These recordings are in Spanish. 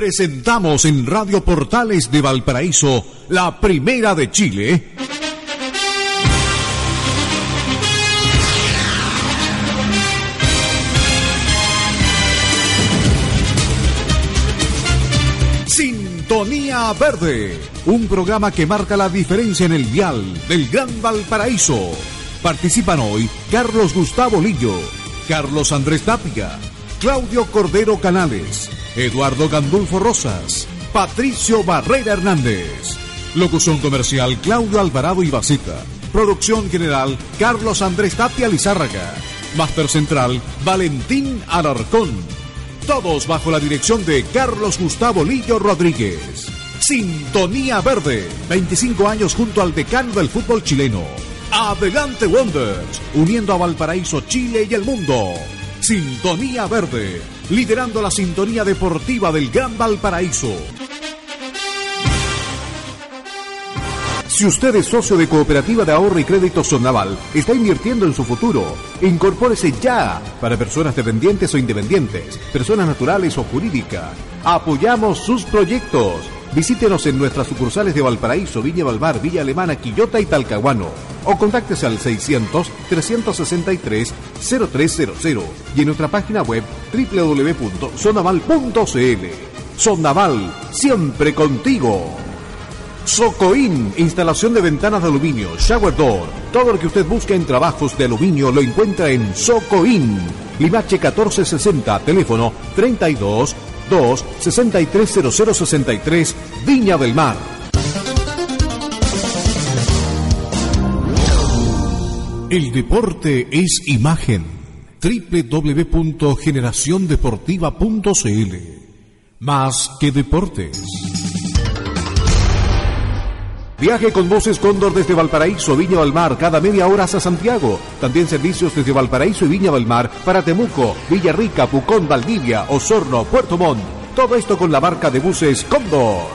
Presentamos en Radio Portales de Valparaíso, la primera de Chile. Sintonía Verde, un programa que marca la diferencia en el vial del Gran Valparaíso. Participan hoy Carlos Gustavo Lillo, Carlos Andrés Tapia, Claudio Cordero Canales, Eduardo Gandulfo Rosas, Patricio Barrera Hernández. Locución comercial Claudio Alvarado y Basita. Producción general Carlos Andrés Tapia Lizárraga. Máster central Valentín Alarcón. Todos bajo la dirección de Carlos Gustavo Lillo Rodríguez. Sintonía Verde, 25 años junto al decano del fútbol chileno. Adelante Wonders, uniendo a Valparaíso, Chile y el mundo. Sintonía Verde, liderando la sintonía deportiva del Gran Valparaíso. Si usted es socio de Cooperativa de Ahorro y Crédito Sonnaval, está invirtiendo en su futuro. Incorpórese ya para personas dependientes o independientes, personas naturales o jurídicas. Apoyamos sus proyectos. Visítenos en nuestras sucursales de Valparaíso, Viña Valmar, Villa Alemana, Quillota y Talcahuano. O contáctese al 600-363-0300 y en nuestra página web www.sonaval.cl. Sonaval, siempre contigo. Socoin, instalación de ventanas de aluminio, shower door. Todo lo que usted busca en trabajos de aluminio lo encuentra en Socoin. Limache 1460, teléfono 32 2 630063, Viña del Mar. El deporte es imagen. www.generaciondeportiva.cl Más que deportes. Viaje con buses Cóndor desde Valparaíso, Viña del Mar, cada media hora hasta Santiago. También servicios desde Valparaíso y Viña del Mar para Temuco, Villarrica, Pucón, Valdivia, Osorno, Puerto Montt. Todo esto con la marca de buses Cóndor.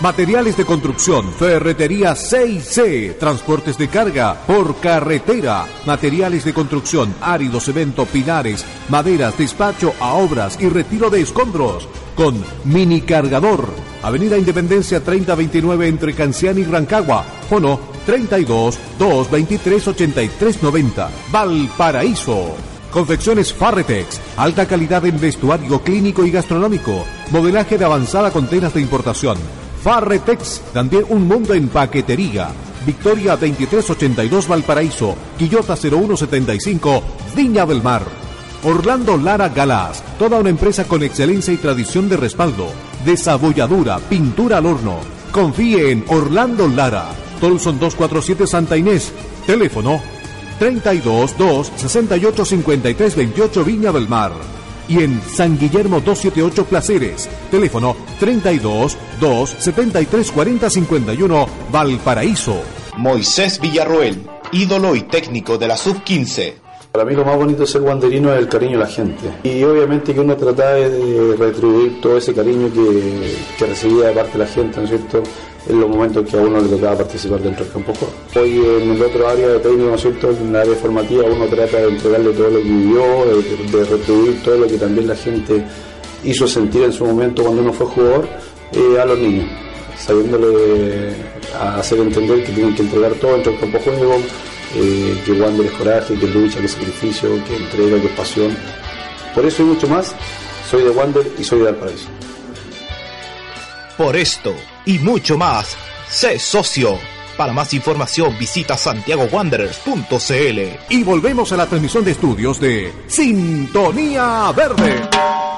Materiales de construcción, ferretería 6C, transportes de carga por carretera, materiales de construcción, árido, cemento, pinares, maderas, despacho a obras y retiro de escombros con mini cargador. Avenida Independencia 3029 entre Cancián y Rancagua. Fono 32 223 83 90. Valparaíso. Confecciones Farretex, alta calidad en vestuario clínico y gastronómico, modelaje de avanzada con telas de importación. Farretex, también un mundo en paquetería. Victoria 2382 Valparaíso, Quillota 0175, Viña del Mar. Orlando Lara Galás, toda una empresa con excelencia y tradición de respaldo, desabolladura, pintura al horno. Confíe en Orlando Lara. Tolson 247 Santa Inés. Teléfono 32 2 68 53 28 Viña del Mar. Y en San Guillermo 278 Placeres. Teléfono 32 2 73 40 51 Valparaíso. Moisés Villarroel, ídolo y técnico de la Sub-15. Para mí lo más bonito de ser guanderino es el cariño de la gente. Y obviamente que uno trata de retribuir todo ese cariño que, que recibía de parte de la gente, ¿no es cierto? En los momentos que a uno le tocaba participar dentro del campo Hoy en el otro área de técnico, ¿no es cierto? En la área formativa uno trata de entregarle todo lo que vivió, de, retribuir todo lo que también la gente hizo sentir en su momento cuando uno fue jugador eh, a los niños, sabiéndole hacer entender que tienen que entregar todo dentro del campo juego, eh, que Wander es coraje, que lucha, que es sacrificio, que entrega, que es pasión. Por eso y mucho más, soy de Wander y soy de Valparaíso. Por esto y mucho más, sé socio. Para más información visita santiagowanderers.cl. Y volvemos a la transmisión de estudios de Sintonía Verde.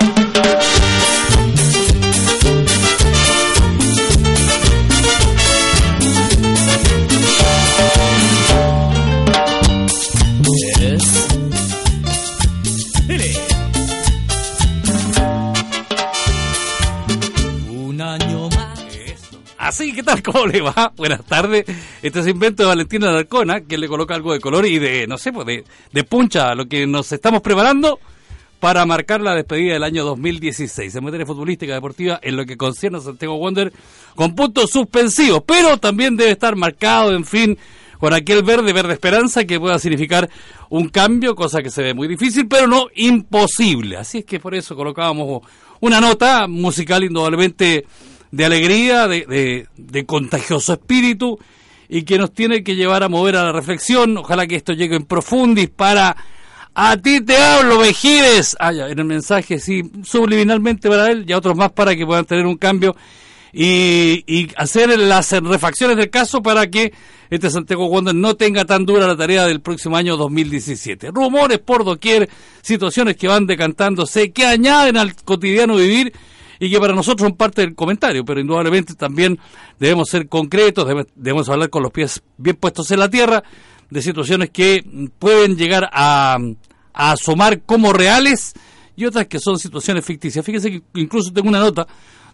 ¿Qué tal? ¿Cómo le va? Buenas tardes. Este es invento de Valentina Alarcona, que le coloca algo de color y de, no sé, pues de, de puncha a lo que nos estamos preparando para marcar la despedida del año 2016 en materia futbolística deportiva en lo que concierne a Santiago Wander con puntos suspensivos, pero también debe estar marcado, en fin, con aquel verde, verde esperanza que pueda significar un cambio, cosa que se ve muy difícil, pero no imposible. Así es que por eso colocábamos una nota musical indudablemente de alegría, de, de, contagioso espíritu y que nos tiene que llevar a mover a la reflexión. Ojalá que esto llegue en profundis para a ti te hablo, Vejides. Ah, ya, en el mensaje, sí, subliminalmente para él y a otros más para que puedan tener un cambio y, y hacer las refacciones del caso para que este Santiago Wander no tenga tan dura la tarea del próximo año 2017. Rumores por doquier, situaciones que van decantándose, que añaden al cotidiano vivir y que para nosotros son parte del comentario, pero indudablemente también debemos ser concretos, debemos hablar con los pies bien puestos en la tierra de situaciones que pueden llegar a, asomar como reales y otras que son situaciones ficticias. Fíjese que incluso tengo una nota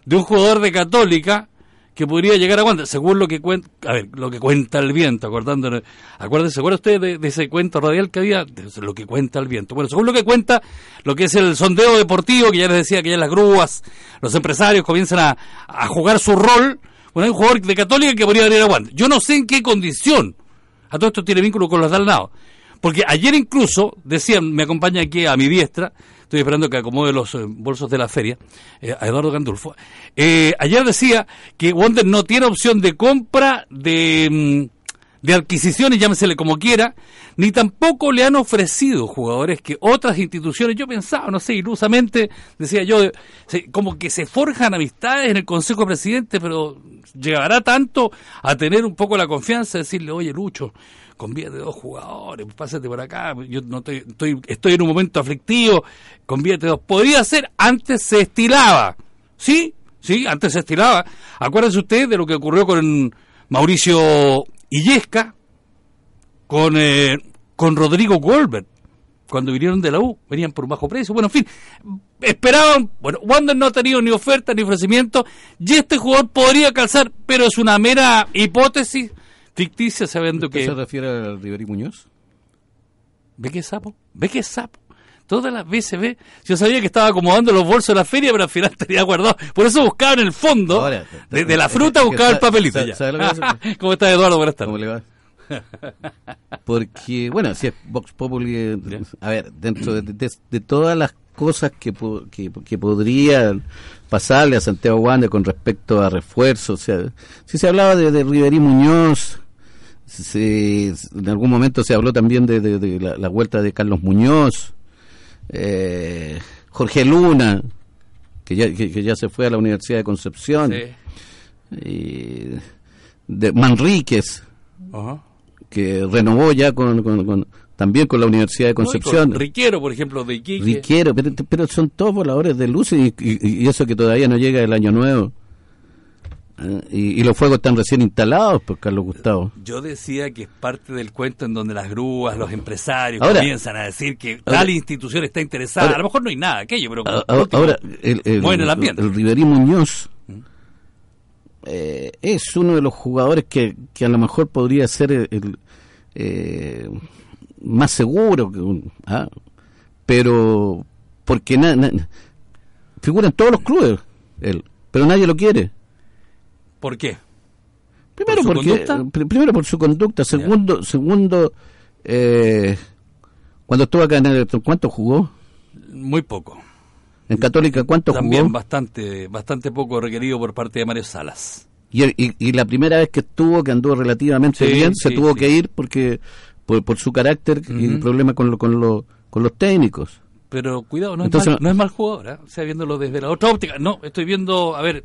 de un jugador de Católica que podría llegar a Wander, según lo que cuenta, a ver, lo que cuenta el viento, acordando, acuérdense, ¿se acuerda usted de, ese cuento radial que había? De lo que cuenta el viento. Bueno, según lo que cuenta, lo que es el sondeo deportivo, que ya les decía que ya las grúas, los empresarios comienzan a, jugar su rol, bueno, hay un jugador de Católica que podría venir a Wander. Yo no sé en qué condición, a todo esto tiene vínculo con los Dalnao, porque ayer incluso, decían, me acompaña aquí a mi diestra, estoy esperando que acomode los eh, bolsos de la feria, eh, a Eduardo Gandulfo. Eh, ayer decía que Wonder no tiene opción de compra, de, mm, de adquisiciones, llámesele como quiera, ni tampoco le han ofrecido jugadores que otras instituciones, yo pensaba, no sé, ilusamente, decía yo, como que se forjan amistades en el Consejo de Presidente, pero llegará tanto a tener un poco la confianza de decirle, oye Lucho, convierte dos jugadores, pásate por acá, yo no estoy, estoy, estoy en un momento aflictivo, convierte dos. Podría ser, antes se estilaba, ¿sí? Sí, antes se estilaba. Acuérdense ustedes de lo que ocurrió con Mauricio Illesca, con, eh, con Rodrigo Goldberg, cuando vinieron de la U, venían por un bajo precio. Bueno, en fin, esperaban, bueno, Wander no ha tenido ni oferta ni ofrecimiento, y este jugador podría calzar, pero es una mera hipótesis ficticia sabiendo que... se refiere al Riverí Muñoz? ¿Ve qué sapo? ¿Ve qué sapo? Todas las veces ve. Yo sabía que estaba acomodando los bolsos de la feria, pero al final tenía guardado. Por eso buscaba en el fondo de, la fruta, buscaba el papelito. ¿Cómo está Eduardo? Buenas tardes. ¿Cómo le va? Porque, bueno, si es Vox Populi, eh, a ver, dentro de, todas las cosas que, que, que, podrían pasarle a Santiago Wander con respecto a refuerzos, o sea, si se hablaba de, de Riverí Muñoz, en algún momento se habló también de, la, vuelta de Carlos Muñoz, eh, Jorge Luna, que ya, que, ya se fue a la Universidad de Concepción, y de Manríquez, que renovó ya con, también con la Universidad de Concepción. Riquero, por ejemplo, de Iquique. Riquero, pero, son todos voladores de luces y, eso que todavía no llega el año nuevo. Ah, y, los fuegos están recién instalados por Carlos Gustavo. Yo decía que es parte del cuento en donde las grúas, los empresarios comienzan a decir que tal institución está interesada. a lo mejor no hay nada aquello, pero ahora, el, el, el, Riverí Muñoz ¿Mm? eh, es uno de los jugadores que, que a lo mejor podría ser el, eh, más seguro ¿ah? pero porque na, figura en todos los clubes él, pero nadie lo quiere ¿Por qué? Primero ¿Por porque primero por su conducta, segundo segundo eh, cuando estuvo acá en el ¿cuánto jugó? Muy poco. En Católica cuánto También bastante bastante poco requerido por parte de Mario Salas. Y, y, la primera vez que estuvo, que anduvo relativamente bien, se tuvo que ir porque por, por su carácter y el problema con, lo, con, lo, con los técnicos. Pero cuidado, no, es, mal, no es mal jugador, ¿eh? o sea, viéndolo desde la otra óptica. No, estoy viendo, a ver,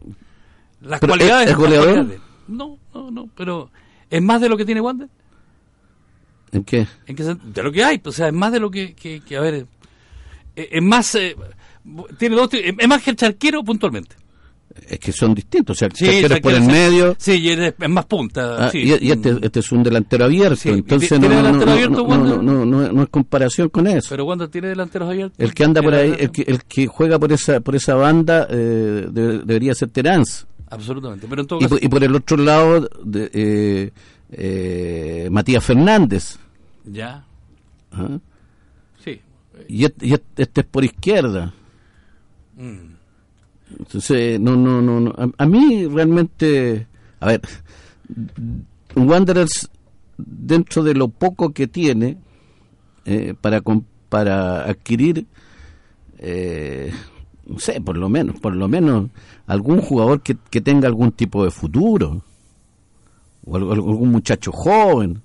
las cualidades. ¿Es goleador? No, no, no, pero ¿es más de lo que tiene Wander? ¿En qué? ¿En qué de lo que hay, o sea, es más de lo que, que, a ver, es, más, eh, tiene dos, es más que el charquero puntualmente es que son distintos, o sea, sí, es por el medio. Sí, es, más punta. Ah, y, este, este, es un delantero abierto, entonces no, no, no, no, es comparación con eso. Pero cuando tiene delanteros abiertos. El que anda por ahí, el que, el que juega por esa por esa banda eh, debería ser Terán. Absolutamente, pero en todo y, por, y, por el otro lado, de, eh, eh, Matías Fernández. Ya. Sí. Y este, este, es por izquierda. Mm. Entonces, no, no, no, A, mí realmente, a ver, Wanderers, dentro de lo poco que tiene eh, para, para adquirir, eh, no sé, por lo menos, por lo menos algún jugador que, que tenga algún tipo de futuro, o algún muchacho joven.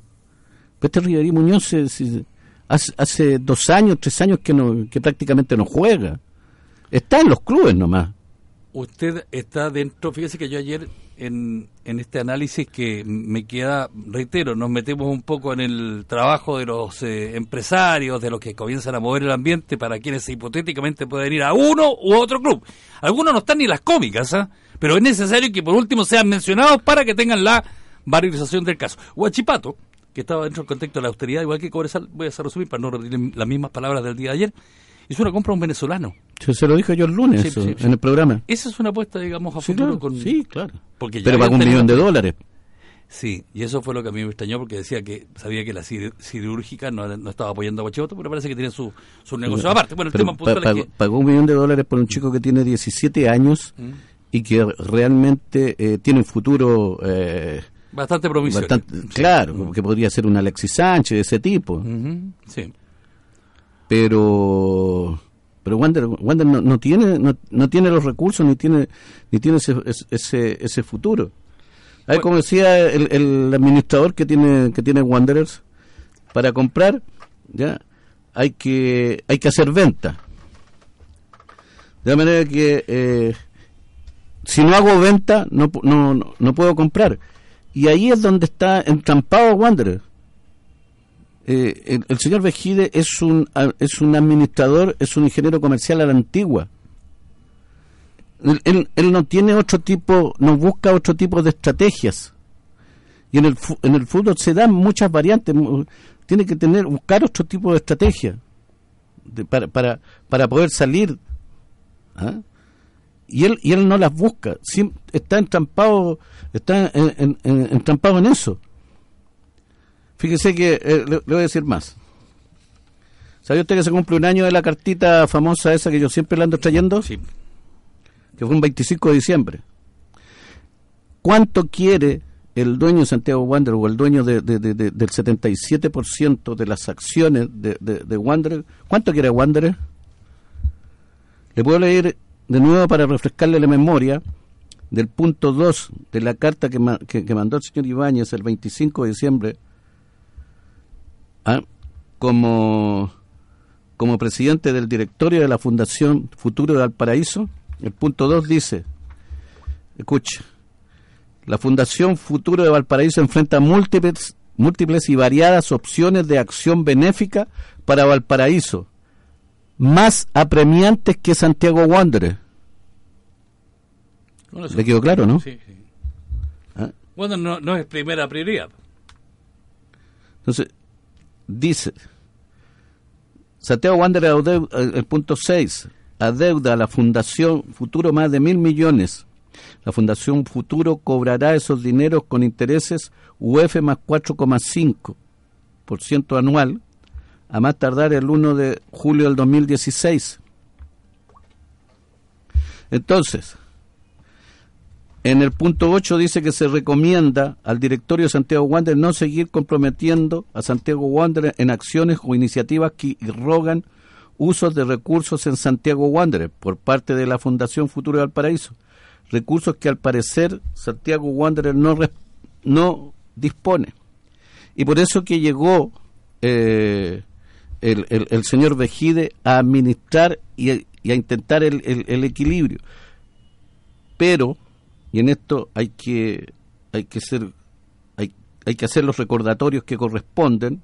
Este Riverí Muñoz hace, hace, dos años, tres años que, no, que prácticamente no juega. Está en los clubes nomás. Usted está dentro, fíjese que yo ayer en, en este análisis que me queda, reitero, nos metemos un poco en el trabajo de los eh, empresarios, de los que comienzan a mover el ambiente para quienes hipotéticamente pueden ir a uno u otro club. Algunos no están ni las cómicas, ¿ah? pero es necesario que por último sean mencionados para que tengan la valorización del caso. Huachipato, que estaba dentro del contexto de la austeridad, igual que Cobresal, voy a resumir para no repetir las mismas palabras del día de ayer, hizo una compra a un venezolano. Se, lo dije yo el lunes en el programa. Esa es una apuesta, digamos, a futuro. con, sí, claro. Porque Pero pagó un millón de dólares. Sí, y eso fue lo que a mí me extrañó porque decía que sabía que la cirúrgica no, no estaba apoyando a Guachipato, pero parece que tiene su, su negocio aparte. Bueno, el tema pagó, pagó, un millón de dólares por un chico que tiene 17 años ¿Mm? y que realmente eh, tiene un futuro... Eh, bastante promisorio. Claro, que podría ser un Alexis Sánchez de ese tipo. Sí. Pero pero Wander, Wander no, tiene no, tiene los recursos ni tiene ni tiene ese ese, ese futuro. como decía el, administrador que tiene que tiene Wanderers para comprar, ya hay que hay que hacer venta. De manera que eh, si no hago venta no, no, no puedo comprar. Y ahí es donde está entrampado Wanderer eh, el, señor Vejide es un, es un administrador, es un ingeniero comercial a la antigua. Él, él, no tiene otro tipo, no busca otro tipo de estrategias. Y en el, en el fútbol se dan muchas variantes. Tiene que tener, buscar otro tipo de estrategia para, para, para poder salir. ¿ah? Y él, y él no las busca. está entrampado, está entrampado en eso. Fíjese que eh, le, voy a decir más. ¿Sabe usted que se cumple un año de la cartita famosa esa que yo siempre la ando trayendo? Sí. Que fue un 25 de diciembre. ¿Cuánto quiere el dueño de Santiago Wander o el dueño de, del 77% de las acciones de, de, Wander? ¿Cuánto quiere Wander? Le puedo leer de nuevo para refrescarle la memoria del punto 2 de la carta que, que mandó el señor Ibáñez el 25 de diciembre ¿ah? como, como presidente del directorio de la Fundación Futuro de Valparaíso, el punto 2 dice, escucha, la Fundación Futuro de Valparaíso enfrenta múltiples, múltiples y variadas opciones de acción benéfica para Valparaíso, más apremiantes que Santiago Wanderer. ¿Le quedó claro, no? Sí, ¿Ah? Bueno, no, no es primera prioridad. Entonces, dice, Santiago Wander, el punto 6, adeuda a la Fundación Futuro más de mil millones. La Fundación Futuro cobrará esos dineros con intereses UF más 4,5% anual, a más tardar el 1 de julio del 2016. Entonces, en el punto 8 dice que se recomienda al directorio de Santiago Wander no seguir comprometiendo a Santiago Wander en acciones o iniciativas que irrogan usos de recursos en Santiago Wander por parte de la Fundación Futuro del Paraíso. Recursos que al parecer Santiago Wander no, no dispone. Y por eso que llegó eh, el, señor Vejide a administrar y a, intentar el, el equilibrio. Pero y en esto hay que hay que ser hay, hay que hacer los recordatorios que corresponden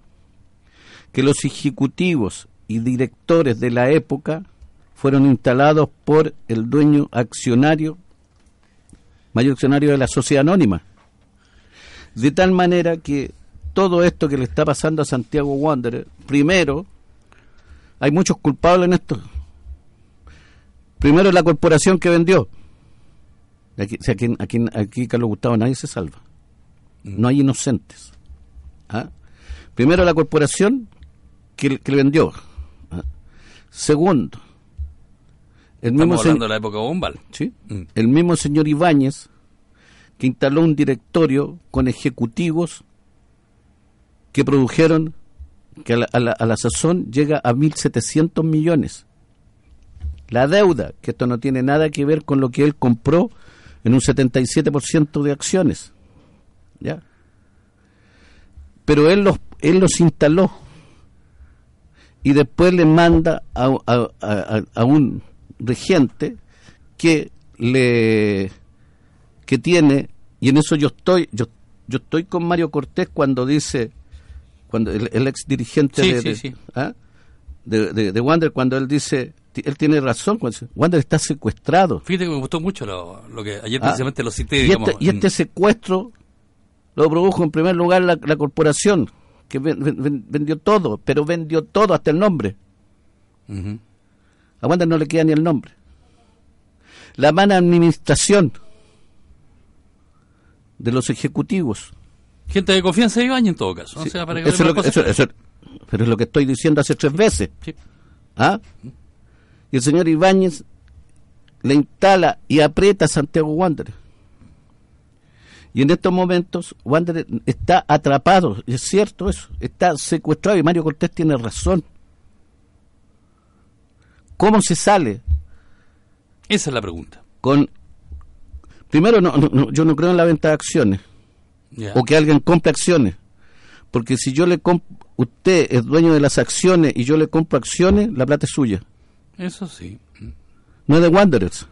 que los ejecutivos y directores de la época fueron instalados por el dueño accionario mayor accionario de la sociedad anónima. De tal manera que todo esto que le está pasando a Santiago Wanderer primero hay muchos culpables en esto. Primero la corporación que vendió Aquí, aquí, aquí, Carlos Gustavo, nadie se salva. No hay inocentes. ¿ah? Primero, la corporación que, le vendió. ¿ah? Segundo, el mismo hablando de la época Bombal. ¿sí? Mm. El mismo señor Ibáñez, que instaló un directorio con ejecutivos que produjeron, que a la, a la, sazón llega a 1.700 millones. la deuda, que esto no tiene nada que ver con lo que él compró en un 77% de acciones. ¿Ya? Pero él los, él los instaló y después le manda a, a- a- a un regente que le que tiene y en eso yo estoy yo yo estoy con Mario Cortés cuando dice cuando el, el ex dirigente Sí, de, sí, de- sí. ¿ah? de, de- de Wander cuando él dice él tiene razón Wander está secuestrado Fíjate que me gustó mucho lo, lo que ayer Ah, precisamente lo cité, y este, y este secuestro lo produjo en primer lugar la, la corporación que ven- ven- ven- vendió todo pero vendió todo hasta el nombre. A Wander no le queda ni el nombre. La mala administración de los ejecutivos. Gente de confianza de Ibañez en todo caso. Sí, O sea, para que eso es lo que- cosas eso- eso- pero es lo que estoy diciendo hace tres veces. Sí. ¿Ah? Y el señor Ibáñez le instala y aprieta a Santiago Wander. Y en estos momentos Wander está atrapado, es cierto eso, está secuestrado y Mario Cortés tiene razón. ¿Cómo se sale? Esa es la pregunta. con primero no, no- yo no creo en la venta de acciones o que alguien compre acciones porque si yo le comp usted es dueño de las acciones y yo le compro acciones la plata es suya Eso sí. no es de Wanderers.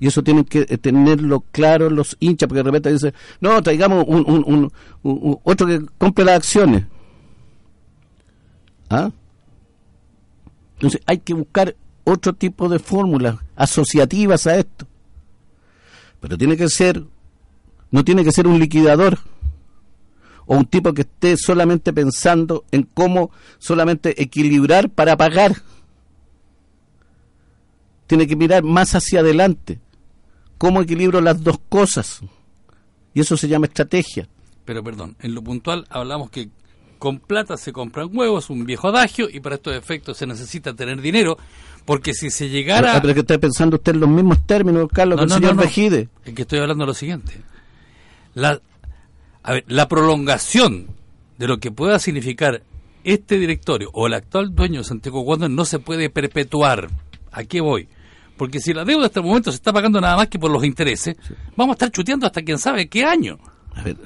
Y eso tienen que eh, tenerlo claro los hinchas porque de repente dicen no traigamos un, un- un- un- un- otro que compre las acciones ¿Ah? entonces hay que buscar otro tipo de fórmulas asociativas a esto. Pero tiene que ser no tiene que ser un liquidador o un tipo que esté solamente pensando en cómo solamente equilibrar para pagar tiene que mirar más hacia adelante cómo equilibro las dos cosas y eso se llama estrategia Pero perdón, en lo puntual hablamos que con plata se compran huevos, un viejo adagio, y para estos efectos se necesita tener dinero, porque si se llegara... Ah, pero que está pensando usted en los mismos términos Carlos que el señor Vejide Es que estoy hablando de lo siguiente. La, a ver, la prolongación de lo que pueda significar este directorio o el actual dueño de Santiago Wander no se puede perpetuar. ¿A qué voy? Porque si la deuda hasta el momento se está pagando nada más que por los intereses, vamos a estar chuteando hasta quién sabe qué año. A ver,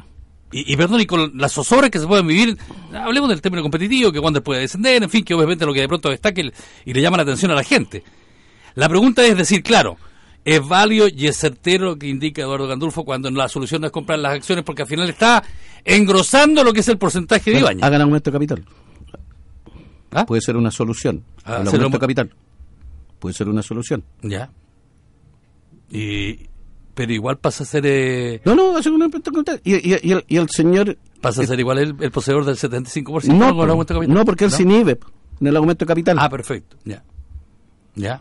Y, y perdón, y con las zozobras que se pueden vivir, hablemos del término competitivo, que Wander puede descender, en fin, que obviamente lo que de pronto destaque el- y le llama la atención a la gente. La pregunta es decir, claro, es válido y es certero lo que indica Eduardo Gandulfo cuando la solución no es comprar las acciones porque al final está engrosando lo que es el porcentaje de Ibañez. hagan aumento de capital ¿Ah? puede ser una solución Ah, el aumento de capital puede ser una solución Ya. Y, pero igual pasa a ser eh, no no hacer un aumento de capital y, y- y el, y el señor pasa a ser igual el, el poseedor del 75% no, con el aumento de capital. no porque él se inhibe en el aumento de capital Ah, perfecto. Ya. Ya.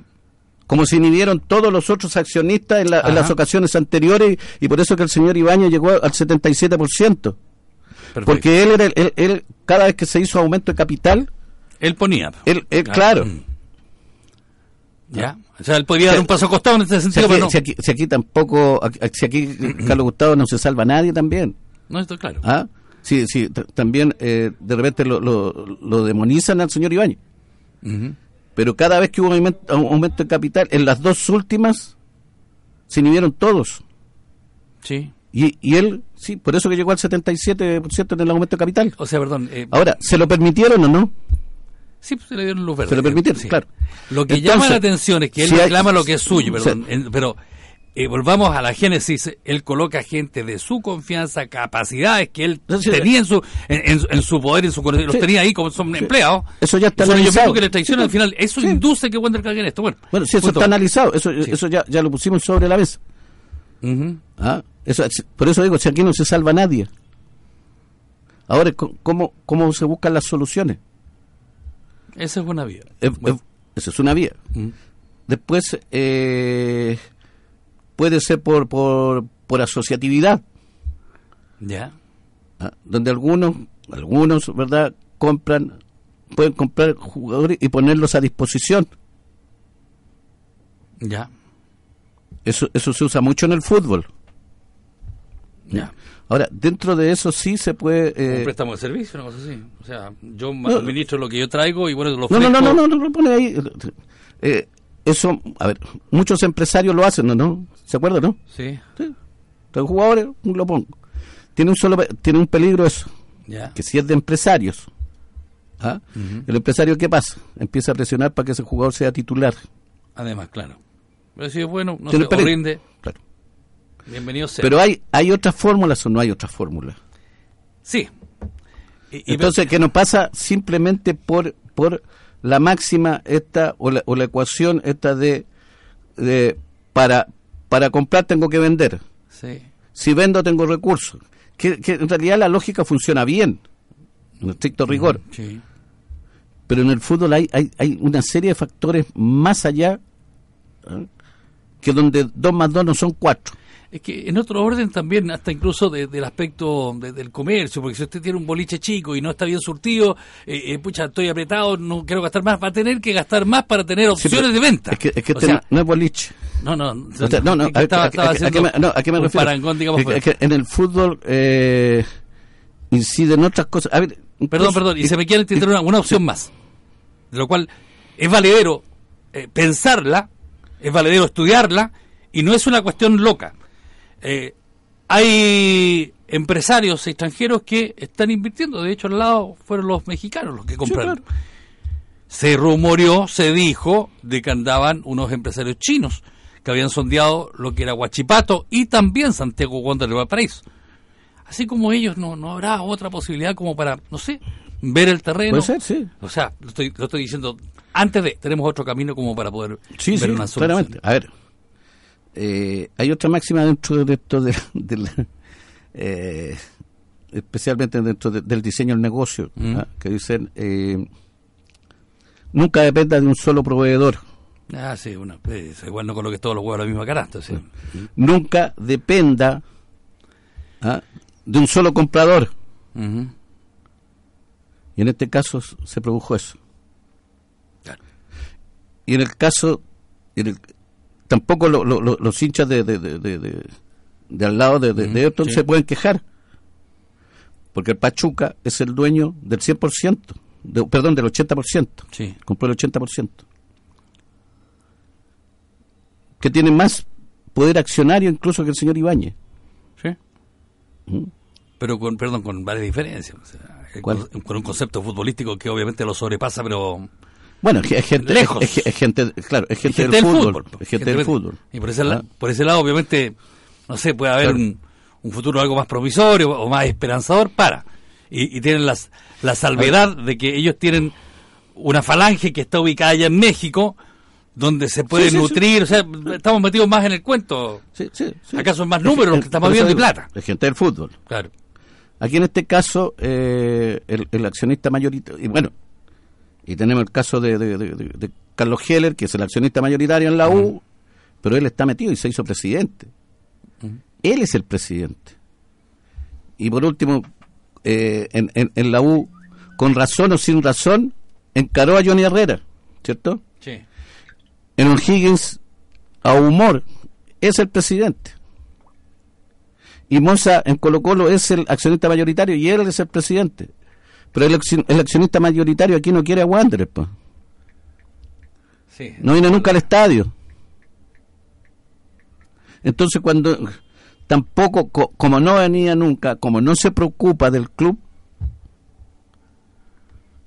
como se inhibieron todos los otros accionistas en, la- en las ocasiones anteriores y por eso que el señor Ibañez llegó al 77%. Perfecto. Porque él era el- él, él- cada vez que se hizo aumento de capital, Él ponía. él, él, claro. Mm. Ya. O sea, él podía dar un paso acostado en este Si sentido, aquí, pero no. si aquí- si aquí tampoco, si aquí Carlos Gustavo no se salva a nadie también. No, esto es claro. ¿Ah? Sí, sí, también eh, de repente lo, lo, lo demonizan al señor Ibañez. Ujú. Pero cada vez que hubo un aumento de capital, en las dos últimas se inhibieron todos. Sí. Y, y él, sí, por eso que llegó al 77% en el aumento de capital. O sea, perdón. eh, Ahora, ¿se lo permitieron o no? Sí, pues, se le dieron luz verde. Se lo permitieron, Sí. claro. Lo que Entonces, llama la atención es que él si hay- reclama lo que es suyo, perdón. En- pero eh, volvamos a la génesis. Él coloca gente de su confianza, capacidades que él Sí, tenía en su, en, en- en su poder, en su conocimiento. Los tenía ahí como son empleados. Eso ya está analizado. mismos que le traicionan al final. Eso induce que Wander caiga en esto. Bueno, Bueno, sí, eso punto. está analizado, eso, eso ya, ya lo pusimos sobre la mesa. ¿Ah? Eso, por eso digo, si aquí no se salva nadie. Ahora, ¿cómo, cómo se buscan las soluciones? Esa es buena vía. Eh, Bueno. eh, esa es una vía. Ujú. Después, eh, puede ser por, por, por asociatividad, Ya. ¿ah? donde algunos, algunos, ¿verdad?, compran, pueden comprar jugadores y ponerlos a disposición. Ya. Eso, eso se usa mucho en el fútbol. Ya. Ahora, dentro de eso sí se puede... un eh, préstamo de servicio, una cosa así. O sea, yo No. administro lo que yo traigo y bueno, lo no, no, no, ofrezco. no, no, no lo pone ahí. Eh, eso, a ver, muchos empresarios lo hacen, ¿no? ¿no? ¿Se acuerdan, no? Sí. Sí. Los jugadores lo pongo. Tiene un solo tiene un peligro eso, Ya. que si es de empresarios, ¿ah? el empresario qué pasa? Empieza a presionar para que ese jugador sea titular. Además, claro. Pero si es bueno, no peligro. rinde, Claro. Bienvenido sea. Pero hay hay otras fórmulas o no hay otras fórmulas. sí. Y- y- Entonces, ¿qué nos pasa simplemente por por la máxima esta o la, o la ecuación esta de, de para para comprar tengo que vender. sí. Si vendo tengo recursos. Que, que en realidad la lógica funciona bien, en estricto rigor. Sí. Pero en el fútbol hay, hay, hay una serie de factores más allá ¿eh? Que donde dos más dos no son cuatro. Es que en otro orden también, hasta incluso de- del aspecto de- del comercio, porque si usted tiene un boliche chico y no está bien surtido, eh, eh, pucha, estoy apretado, no quiero gastar más, va a tener que gastar más para tener opciones de venta. Es que, es que este sea, no, es boliche. no, no, O sea, no, no, es que a, estaba, a- estaba a- a haciendo qué me, no, ¿a qué me un refiero? parangón, digamos, Es que- en el fútbol eh, incide en otras cosas. A ver, Perdón, incluso- perdón, y se me quiere entender una, una opción más. De lo cual es valedero eh, pensarla, es valedero estudiarla, y no es una cuestión loca. Eh, hay empresarios extranjeros que están invirtiendo, de hecho al lado fueron los mexicanos los que compraron. claro. Se rumoreó, se dijo de que andaban unos empresarios chinos que habían sondeado lo que era Huachipato y también Santiago Wander de Valparaíso. Así como ellos, no, no habrá otra posibilidad como para, no sé, ver el terreno. Puede ser, sí. O sea, lo estoy, lo estoy diciendo, antes de, tenemos otro camino como para poder Sí, ver sí, una solución. claramente. A ver, eh, hay otra máxima dentro de esto, de, de la- eh, especialmente dentro de- del diseño del negocio, Mm. ¿ah? que dicen, eh, nunca dependa de un solo proveedor, Ah, sí, bueno, pues, igual no coloques todos los huevos a la misma canasta. sí. nunca dependa ¿ah? de un solo comprador. Y en este caso se produjo eso. Y en el caso, en el- tampoco lo- lo- lo- los hinchas de, de, al lado de, de, Everton sí. se pueden quejar. Porque el Pachuca es el dueño del 100%, de- perdón, del 80%. Sí. Compró el 80%. Que tiene más poder accionario incluso que el señor Ibáñez. Sí. Pero con, perdón, con varias diferencias. o sea, con un concepto futbolístico que obviamente lo sobrepasa, pero Bueno, es, gente, Lejos. Es, es- es gente, claro, es gente, gente del, del fútbol, fútbol. es gente del fútbol. Y por ese, la- Ah. por ese lado, obviamente, no sé, puede haber Claro. un, un futuro algo más provisorio o más esperanzador para. Y, y tienen las, la salvedad de que ellos tienen una falange que está ubicada allá en México, donde se puede Sí, sí, sí. nutrir, o sea, estamos metidos más en el cuento. Sí, sí, sí. ¿Acaso es más números los que estamos viendo y plata? Es gente del fútbol. Claro. Aquí en este caso, eh, el, el accionista mayoritario, y bueno, y tenemos el caso de, de- de- de- de Carlos Heller, que es el accionista mayoritario en la U, pero él está metido y se hizo presidente. Él es el presidente. Y por último, eh, en, en- en la U, con razón o sin razón, encaró a Johnny Herrera, ¿cierto? Sí. En O'Higgins, a humor, es el presidente. Y Moza en Colo Colo es el accionista mayoritario y él es el presidente. Pero el, acci- el accionista mayoritario aquí no quiere a Wanderers, pues. Sí. No viene nunca al estadio. Entonces cuando tampoco, co- como no venía nunca, como no se preocupa del club,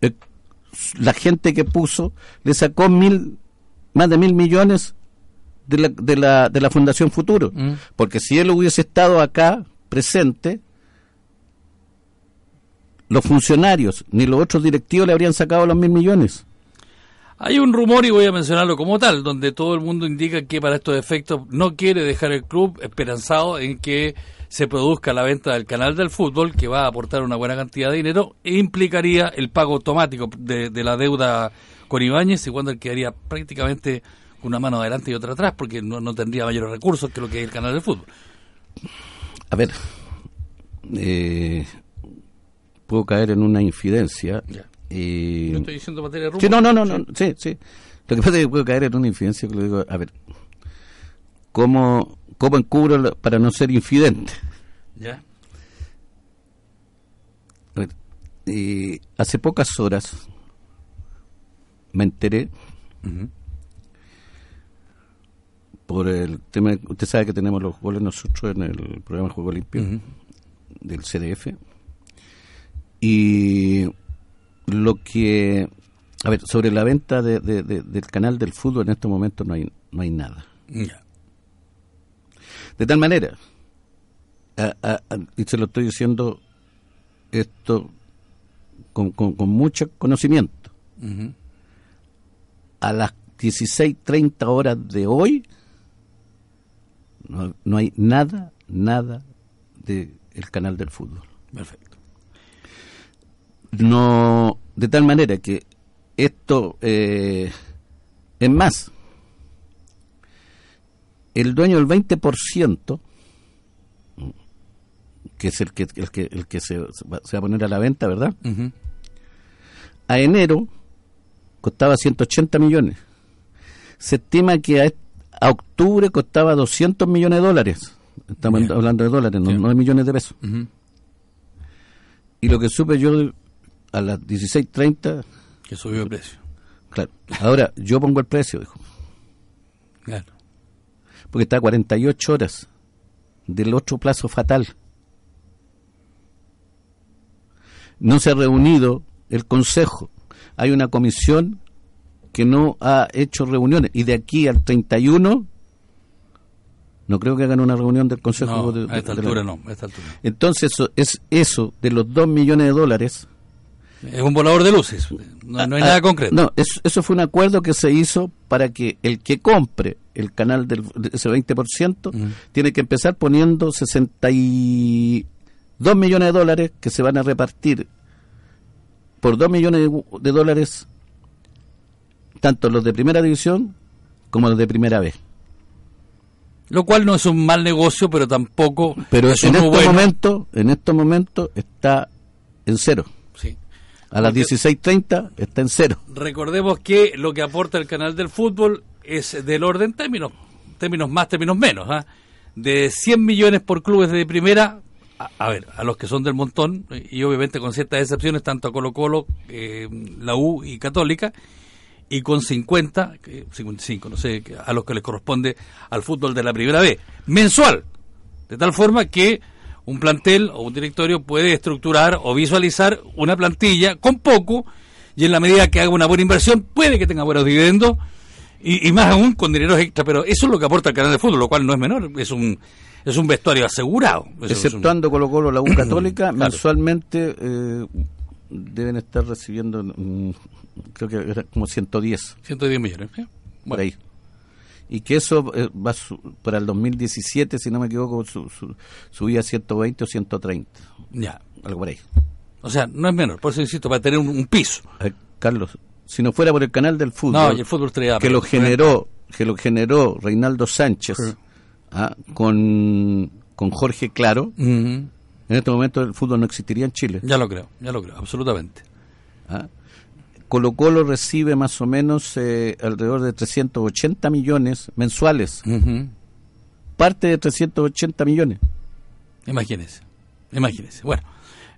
eh, la gente que puso le sacó mil, más de mil millones de la, de la, de la Fundación Futuro. Mm. Porque si él hubiese estado acá presente, los funcionarios ni los otros directivos le habrían sacado los mil millones. Hay un rumor, y voy a mencionarlo como tal, donde todo el mundo indica que para estos efectos no quiere dejar el club esperanzado en que se produzca la venta del canal del fútbol, que va a aportar una buena cantidad de dinero, e implicaría el pago automático de, de la deuda con Ibáñez, y Wander quedaría prácticamente una mano adelante y otra atrás, porque no, no tendría mayores recursos que lo que es el canal del fútbol. A ver, eh, puedo caer en una infidencia. Y- Yo estoy diciendo materia. Sí, no, no, no, no, sí, sí. Lo que pasa es que puedo caer en una infidencia que le digo, a ver, ¿cómo, cómo encubro para no ser infidente? Ya. A ver, eh, hace pocas horas me enteré por el tema, usted sabe que tenemos los goles nosotros en el programa Juego Limpio del CDF. Y lo que, a ver, sobre la venta de, de- de- del canal del fútbol en estos momentos no hay, no hay nada. De tal manera, a- a- a- y se lo estoy diciendo esto con, con, con mucho conocimiento, a las 16.30 horas de hoy no, no hay nada, nada del canal del fútbol. Perfecto. No, de tal manera que esto eh, es más, el dueño del 20%, que es el que, el que, el que se, se va a poner a la venta, ¿verdad? A enero costaba 180 millones. Se estima que a, a octubre costaba 200 millones de dólares. Estamos Bien. hablando de dólares, no, no de millones de pesos. Y lo que supe yo a las 16.30, Que subió de precio. claro, ahora yo pongo el precio, dijo, Claro. porque está a 48 horas del otro plazo fatal. No se ha reunido el Consejo. Hay una comisión que no ha hecho reuniones. Y de aquí al 31, no creo que hagan una reunión del Consejo. No, de- de- a esta de la- altura no, a esta altura. Entonces, eso, es eso de los 2 millones de dólares. Es un volador de luces. No, no hay Ah, nada concreto. No, eso, eso fue un acuerdo que se hizo para que el que compre el canal del de ese 20% Ujú. tiene que empezar poniendo 62 millones de dólares que se van a repartir por 2 millones de, de dólares tanto los de primera división como los de primera vez. Lo cual no es un mal negocio, pero tampoco Pero es en estos bueno. momentos, en estos momentos está en cero. A las Porque- 16:30 está en cero. Recordemos que lo que aporta el canal del fútbol es del orden términos, términos más, términos menos, ¿ah? de 100 millones por clubes de primera, a, a ver, a los que son del montón, y obviamente con ciertas excepciones, tanto a Colo Colo, eh, la U y Católica, y con 50, que- 55, no sé, a los que les corresponde al fútbol de la primera B, mensual, de tal forma que un plantel o un directorio puede estructurar o visualizar una plantilla con poco y en la medida que haga una buena inversión puede que tenga buenos dividendos y, y más aún con dineros extra, pero eso es lo que aporta el canal de fútbol, lo cual no es menor, es un es un vestuario asegurado. Es un- Exceptuando Colo Colo, la U Católica, Claro. mensualmente eh, deben estar recibiendo, mm, creo que era como 110 110 millones. ¿eh? por Bueno, ahí. Y que eso eh, va su- para el 2017, si no me equivoco, su, su- subía a 120 o 130, ya. algo por ahí. O sea, no es menor, por eso insisto, para tener un, un piso. Ver, Carlos, si no fuera por el canal del fútbol, No, y el fútbol estrellado. que lo generó que lo generó Reinaldo Sánchez Sí. ah, con, con Jorge Claro, en este momento el fútbol no existiría en Chile. Ya lo creo, ya lo creo, absolutamente. ¿ah? Colo Colo recibe más o menos eh, alrededor de 380 millones mensuales, Ujú. parte de 380 millones. Imagínese, imagínese. Bueno,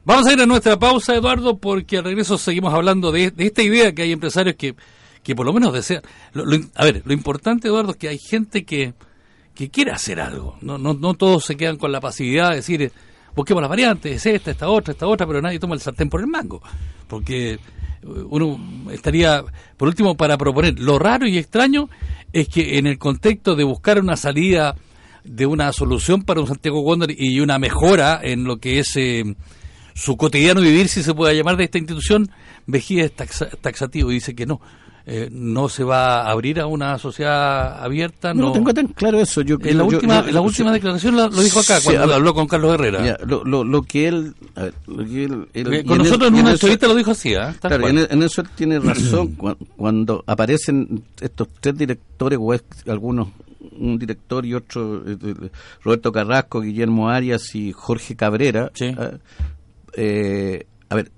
vamos a ir a nuestra pausa, Eduardo, porque al regreso seguimos hablando de, de esta idea que hay empresarios que, que por lo menos desean. Lo- lo- a ver, lo importante, Eduardo, es que hay gente que, que quiere hacer algo. No, no, no todos se quedan con la pasividad de decir, eh, busquemos las variantes, es esta, esta otra, esta otra, pero nadie toma el sartén por el mango. Porque uno estaría, por último, para proponer. Lo raro y extraño es que en el contexto de buscar una salida de una solución para un Santiago Wander y una mejora en lo que es eh, su cotidiano vivir, si se puede llamar, de esta institución, Vejía es taxa- taxativo y dice que no. Eh, no se va a abrir a una sociedad abierta. No, No, tengo tan claro eso. Yo, en la yo- última, yo- en la última declaración lo, lo dijo acá, Sí, cuando ver. habló con Carlos Herrera. Ya, lo, lo, lo que él... ver, lo que él- y con en nosotros en y una eso- entrevista lo dijo así, ¿ah? Claro, en, en eso él tiene razón cua- cuando aparecen estos tres directores o es algunos un director y otro eh, eh, Roberto Carrasco, Guillermo Arias y Jorge Cabrera. Sí. ah, eh, a ver,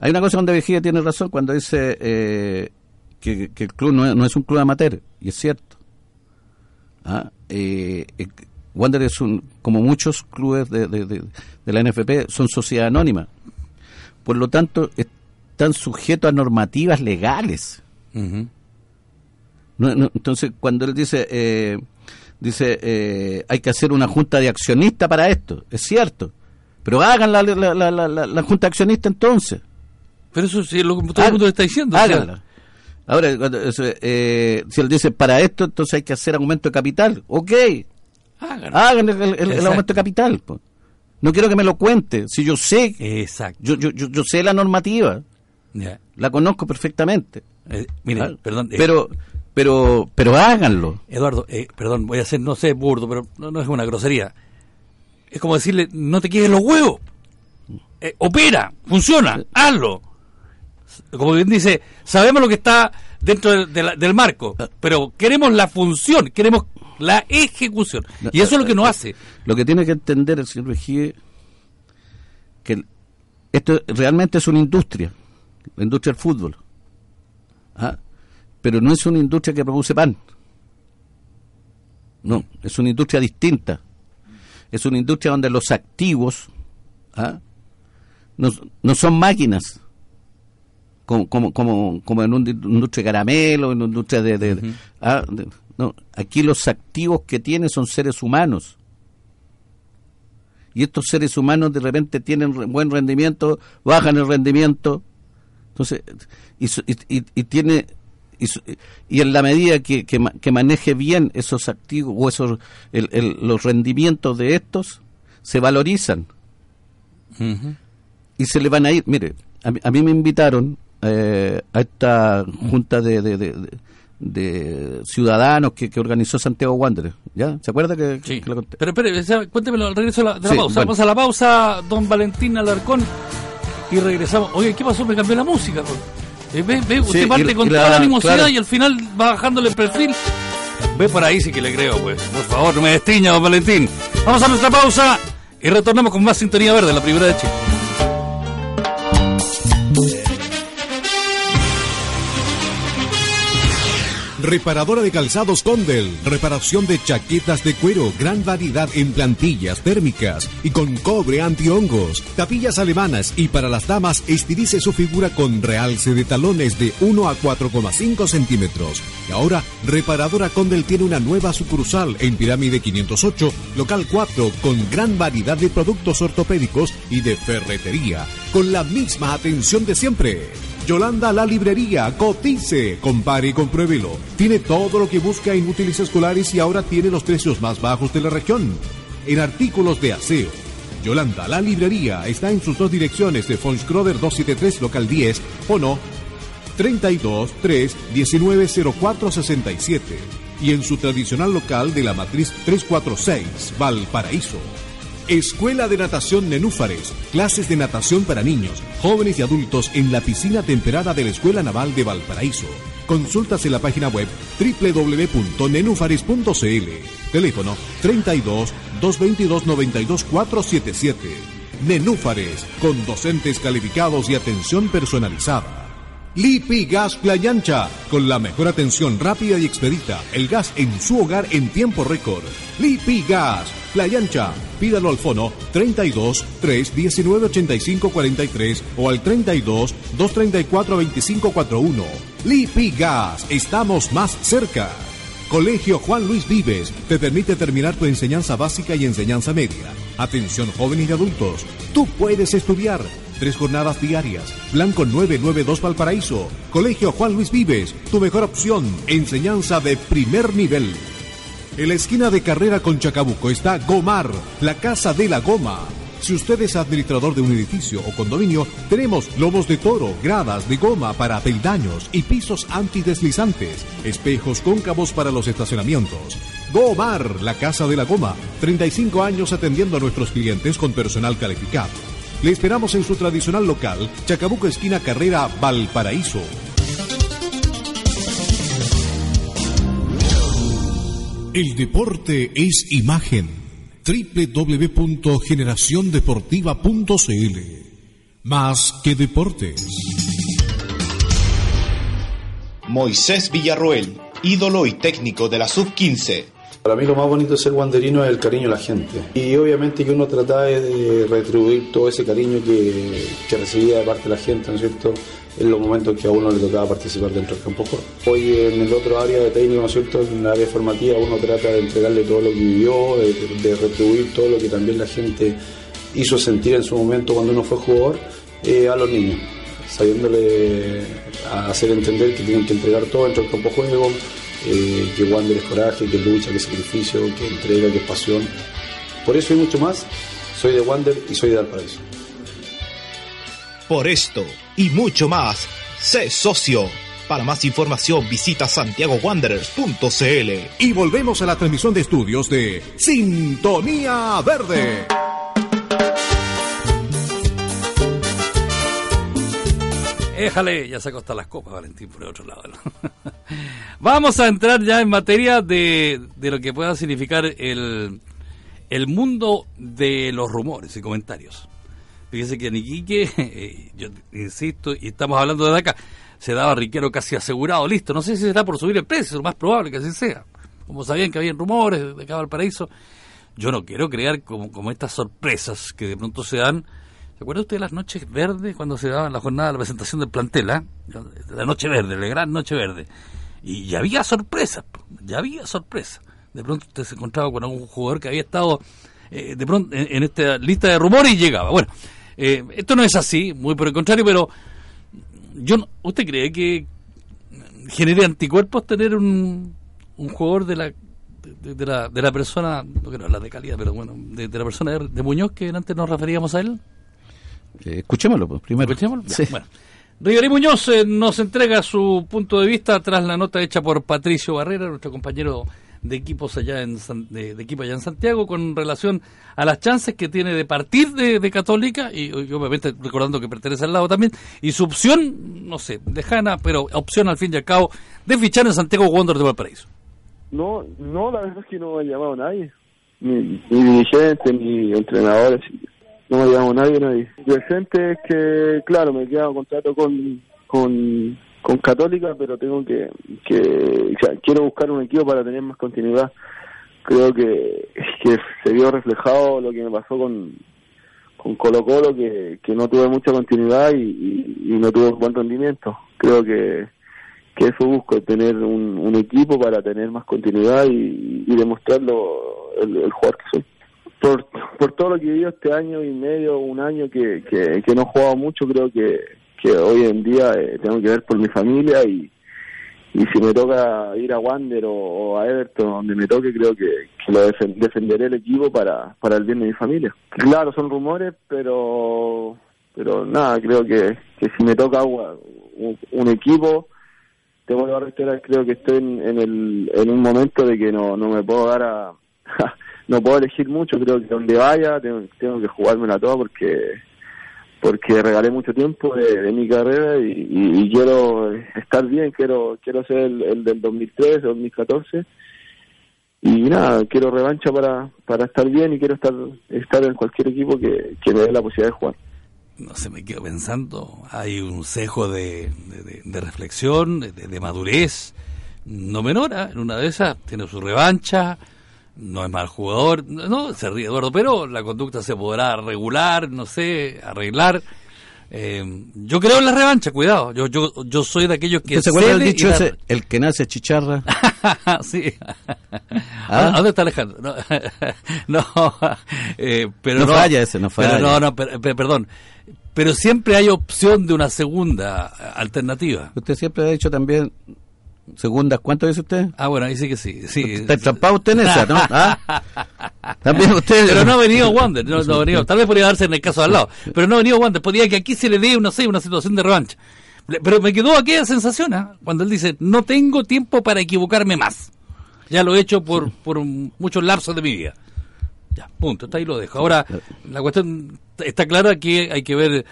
hay una cosa donde Vigía tiene razón cuando dice eh, que, que el club no es, no es un club amateur y es cierto. Ah, eh, eh, Wander es un, como muchos clubes de, de- de- de la NFP, son sociedad anónima. Por lo tanto, están sujetos a normativas legales. Ujú. No, no, entonces, cuando él dice, eh, dice, hay que hacer una junta de accionistas para esto, es cierto, pero hagan la, la, la, la, la junta de accionistas entonces. Pero eso sí es lo que todo el mundo le está diciendo. o sea, Háganla. Ahora, cuando, eh, si él dice para esto, entonces hay que hacer aumento de capital. Ok, háganlo. hagan el, el- el Exacto. aumento de capital. po. No quiero que me lo cuente. Si yo sé, Exacto. yo, yo, yo, yo sé la normativa, la conozco perfectamente. Eh, mire, Ah, perdón. eh, pero, pero, pero háganlo. Eduardo, eh, perdón, voy a hacer, no sé, burdo, pero no, no es una grosería. Es como decirle, no te quedes los huevos. Opera, funciona, hazlo. Como bien dice, sabemos lo que está dentro del, marco, pero queremos la función, queremos la ejecución. Y eso es lo que nos hace. Lo que tiene que entender el señor Vejigue que esto realmente es una industria, la industria del fútbol. ¿Ah? Pero no es una industria que produce pan. No, es una industria distinta. Es una industria donde los activos ¿ah? no, no son máquinas. Como, como, como, como en una industria de caramelo, en una industria de... de- ah, de- no, aquí los activos que tiene son seres humanos. Y estos seres humanos de repente tienen re- buen rendimiento, bajan el rendimiento. Entonces, y, y, tiene... Y, en la medida que, que, ma- que maneje bien esos activos o esos el- el- los rendimientos de estos, se valorizan y se le van a ir. Mire, a, a mí me invitaron eh, a esta junta de, de- de- ciudadanos que, que organizó Santiago Wanderers. ¿Ya? ¿Se acuerda que, Sí. que conté? Pero espere, cuéntemelo al regreso de la, de la Sí, pausa. bueno. Vamos a la pausa, don Valentín Alarcón, y regresamos. Oye, ¿qué pasó? Me cambió la música. Eh, ve, ve, usted Sí, parte y- con y toda la- la animosidad claro. y al final va bajándole el perfil. Ve por ahí sí que le creo, pues. Por favor, no me destiña, don Valentín. Vamos a nuestra pausa y retornamos con más Sintonía Verde, la primera de Chile. Reparadora de calzados Condel, reparación de chaquetas de cuero, gran variedad en plantillas térmicas y con cobre antihongos, tapillas alemanas y para las damas estilice su figura con realce de talones de 1 a 4,5 centímetros. Y ahora, Reparadora Condel tiene una nueva sucursal en Pirámide 508, local 4, con gran variedad de productos ortopédicos y de ferretería, con la misma atención de siempre. Yolanda la librería, cotice, compare y compruébelo. Tiene todo lo que busca en útiles escolares y ahora tiene los precios más bajos de la región. En artículos de aseo. Yolanda la librería está en sus dos direcciones de Fonskroder 273 local 10 o no 32 3 19 04 67 y en su tradicional local de la matriz 346 Valparaíso. Escuela de Natación Nenúfares. Clases de natación para niños, jóvenes y adultos en la piscina temperada de la Escuela Naval de Valparaíso. Consultas en la página web www.nenúfares.cl. Teléfono 32 222 92 477. Nenúfares, con docentes calificados y atención personalizada. Lipi Gas Playa Ancha, con la mejor atención rápida y expedita. El gas en su hogar en tiempo récord. Lipi Gas Playa Ancha. Pídalo al fono 32 3 19 85 43 o al 32 234 25 41. Lipi Gas, estamos más cerca. Colegio Juan Luis Vives te permite terminar tu enseñanza básica y enseñanza media. Atención jóvenes y adultos, tú puedes estudiar. Tres jornadas diarias. Blanco 992 Valparaíso. Colegio Juan Luis Vives, tu mejor opción. Enseñanza de primer nivel. En la esquina de carrera con Chacabuco está Gomar, la casa de la goma. Si usted es administrador de un edificio o condominio, tenemos lomos de toro, gradas de goma para peldaños y pisos antideslizantes, espejos cóncavos para los estacionamientos. Gomar, la casa de la goma, 35 años atendiendo a nuestros clientes con personal calificado. Le esperamos en su tradicional local, Chacabuco esquina carrera Valparaíso. El deporte es imagen. www.generaciondeportiva.cl Más que deportes. Moisés Villarroel, ídolo y técnico de la Sub-15. Para mí lo más bonito de ser guanderino es el cariño de la gente. Y obviamente que uno trata de retribuir todo ese cariño que, que recibía de parte de la gente, ¿no es cierto? En los momentos que a uno le tocaba participar dentro del campo Hoy en el otro área de técnico, ¿no es cierto? En la área formativa uno trata de entregarle todo lo que vivió, de, de retribuir todo lo que también la gente hizo sentir en su momento cuando uno fue jugador eh, a los niños, sabiéndole hacer entender que tienen que entregar todo dentro del campo juego, eh, que Wander es coraje, que lucha, que es sacrificio, que entrega, que es pasión. Por eso y mucho más, soy de Wander y soy de Valparaíso. Por esto y mucho más, sé socio. Para más información visita santiagowanderers.cl. Y volvemos a la transmisión de estudios de Sintonía Verde. Éjale, ya se hasta las copas, Valentín, por el otro lado. Vamos a entrar ya en materia de, de lo que pueda significar el, el mundo de los rumores y comentarios. Fíjese que en Iquique, eh, yo insisto, y estamos hablando de acá, se daba Riquero casi asegurado, listo. No sé si será por subir el precio, lo más probable que así sea. Como sabían que había rumores de acá al paraíso, yo no quiero crear como, como estas sorpresas que de pronto se dan ¿Se acuerda usted de las noches verdes cuando se daba la jornada de la presentación del plantel? ¿eh? La noche verde, la gran noche verde. Y ya había sorpresas, ya había sorpresas. De pronto usted se encontraba con algún jugador que había estado eh, de pronto en, esta lista de rumores y llegaba. Bueno, eh, esto no es así, muy por el contrario, pero yo ¿usted cree que genere anticuerpos tener un, un jugador de la de, la, de la persona, no quiero hablar de calidad, pero bueno, de, de la persona de, de Muñoz que antes nos referíamos a él? Eh, escuchémoslo pues, primero. ¿Escuchémoslo? Sí. Bueno. Rigorí Muñoz eh, nos entrega su punto de vista tras la nota hecha por Patricio Barrera, nuestro compañero de equipos allá en de, de, equipo allá en Santiago con relación a las chances que tiene de partir de, de Católica y, y, obviamente recordando que pertenece al lado también y su opción no sé lejana pero opción al fin y al cabo de fichar en Santiago Wander de Valparaíso no no la verdad es que no me ha llamado nadie ni, ni dirigentes ni entrenadores no me llamo nadie, nadie. Presente es que, claro, me queda contrato con, con, con Católica, pero tengo que, que o sea, quiero buscar un equipo para tener más continuidad. Creo que, que se vio reflejado lo que me pasó con, con Colo Colo, que, que no tuve mucha continuidad y, y, no tuve buen rendimiento. Creo que, que eso busco, tener un, un equipo para tener más continuidad y, y demostrarlo el, el jugador que soy por, por todo lo que he este año y medio, un año que, que, no he jugado mucho, creo que, que hoy en día eh, tengo que ver por mi familia y, y si me toca ir a Wander o, a Everton, donde me toque, creo que, que lo defen defenderé el equipo para, para el bien de mi familia. Claro, son rumores, pero pero nada, creo que, que si me toca un, un equipo, te vuelvo a reiterar, creo que estoy en, en, el, en un momento de que no, no me puedo dar a no puedo elegir mucho, creo que donde vaya tengo, tengo que jugármela toda porque porque regalé mucho tiempo de, mi carrera y, quiero estar bien, quiero quiero ser el, el del 2013, 2014 y nada, quiero revancha para, para estar bien y quiero estar estar en cualquier equipo que, que me dé la posibilidad de jugar. No sé, me quedo pensando, hay un cejo de, de, de reflexión, de, de, madurez, no menor, ¿eh? en una de esas tiene su revancha, no es mal jugador, no, se ríe Eduardo, pero la conducta se podrá regular, no sé, arreglar. Eh, yo creo en la revancha, cuidado. Yo yo yo soy de aquellos que se acuerda el dicho la... ese, el que nace chicharra. sí. ¿Ah? ¿Dónde está Alejandro? No, no eh, pero no, no, falla ese, no falla. Pero no, no, per, per, perdón. Pero siempre hay opción de una segunda alternativa. Usted siempre ha dicho también segundas, ¿cuánto dice usted? Ah, bueno, ahí sí que sí. sí Está entrampado usted en esa, ¿no? ¿Ah? También usted. Pero no ha venido Wander, no, no ha venido. Tal vez podría darse en el caso de al lado, pero no ha venido Wander. Podría que aquí se le dé, no sé, una situación de revancha. Pero me quedó aquella sensación, ¿eh? cuando él dice, no tengo tiempo para equivocarme más. Ya lo he hecho por, por muchos lapsos de mi vida. Ya, punto, está ahí lo dejo. Ahora, la cuestión está clara que hay que ver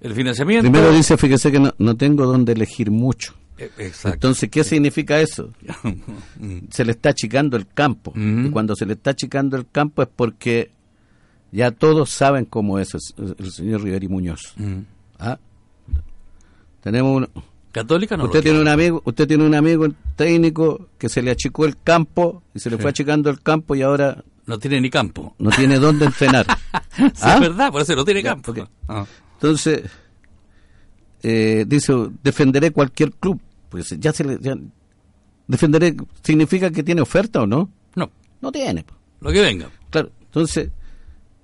el financiamiento. Primero dice, fíjese que no, no tengo donde elegir mucho. E, Exacto. Entonces, ¿qué significa eso? se le está achicando el campo. Uh -huh. Y cuando se le está achicando el campo es porque ya todos saben cómo es el, señor Riveri Muñoz. Uh -huh. ¿Ah? Tenemos un, Católica no usted tiene un amigo, usted tiene un amigo técnico que se le achicó el campo y se le Sí. fue achicando el campo y ahora No tiene ni campo. no tiene dónde entrenar. Sí, ¿Ah? es verdad, por eso no tiene Ya, campo. Ah. Entonces, eh, dice, defenderé cualquier club. Pues ya se le... ya- defenderé, ¿significa que tiene oferta o no? No, No tiene. po. lo que venga. Claro, entonces,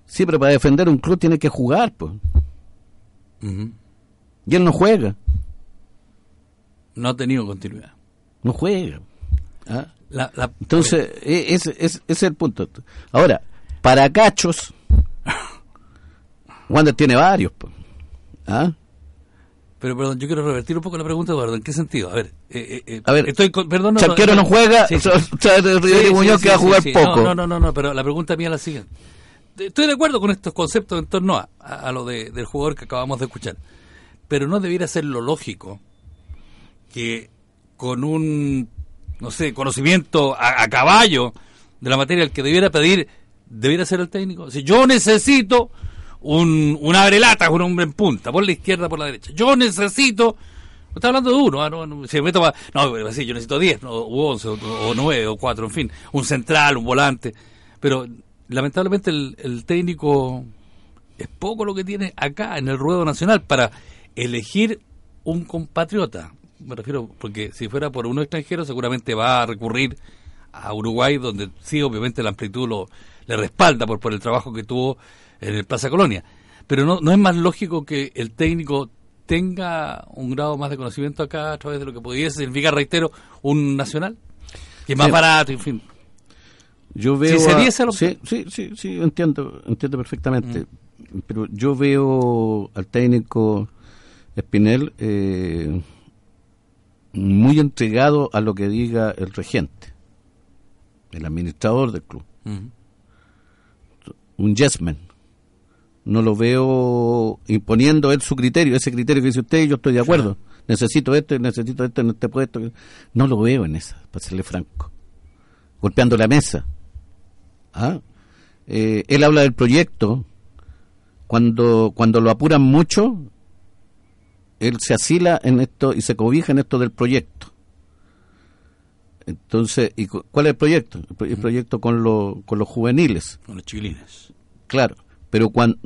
sí, pero para defender un club tiene que jugar, pues. Y él no juega, No ha tenido continuidad. no juega. ¿Ah? La, la- Entonces, e- ese ese es el punto. Ahora, para cachos, Wander tiene varios. po. ¿Ah? Pero perdón, yo quiero revertir un poco la pregunta, Eduardo. ¿En qué sentido? A ver, eh, eh, eh, A ver, estoy con- perdón, no, Charquero no juega, Sí, sí. o sea, Rivero Sí, Muñoz que va a jugar poco. No, no, no, no, pero la pregunta mía es la siguiente. Estoy de acuerdo con estos conceptos en torno a, a- a lo de- del jugador que acabamos de escuchar. Pero no debiera ser lo lógico que con un, no sé, conocimiento a, a caballo de la materia el que debiera pedir, debiera ser el técnico. Si yo necesito un, un abrelata, un hombre en punta, por la izquierda, por la derecha. Yo necesito Está hablando de uno, ah, no, no, si me meto pa- no, yo necesito 10, no, o 11, o, o 9, o 4, en fin, un central, un volante. Pero lamentablemente el, el técnico es poco lo que tiene acá en el ruedo nacional para elegir un compatriota. Me refiero, porque si fuera por uno extranjero, seguramente va a recurrir a Uruguay, donde sí, obviamente la amplitud lo, le respalda por, por el trabajo que tuvo en el Plaza Colonia. Pero no, no es más lógico que el técnico tenga un grado más de conocimiento acá a través de lo que pudiese significar, reitero, un nacional, que es más Sí. barato, en fin. Yo veo Si se a- diese sí, sí, sí, sí, entiendo, entiendo perfectamente. Mm. Pero yo veo al técnico Espinel eh, muy entregado a lo que diga el regente, el administrador del club, Ujú. Un yesman. No lo veo imponiendo él su criterio, ese criterio que dice usted, yo estoy de acuerdo. Necesito esto, y necesito esto en este puesto. No lo veo en esa, para serle franco. Golpeando la mesa. ¿Ah? Eh, él habla del proyecto. Cuando, cuando lo apuran mucho, él se asila en esto y se cobija en esto del proyecto. Entonces, ¿y cu- ¿cuál es el proyecto? El, pro- el proyecto con, lo- con los juveniles. Con los chiquilines. Claro, pero cuando,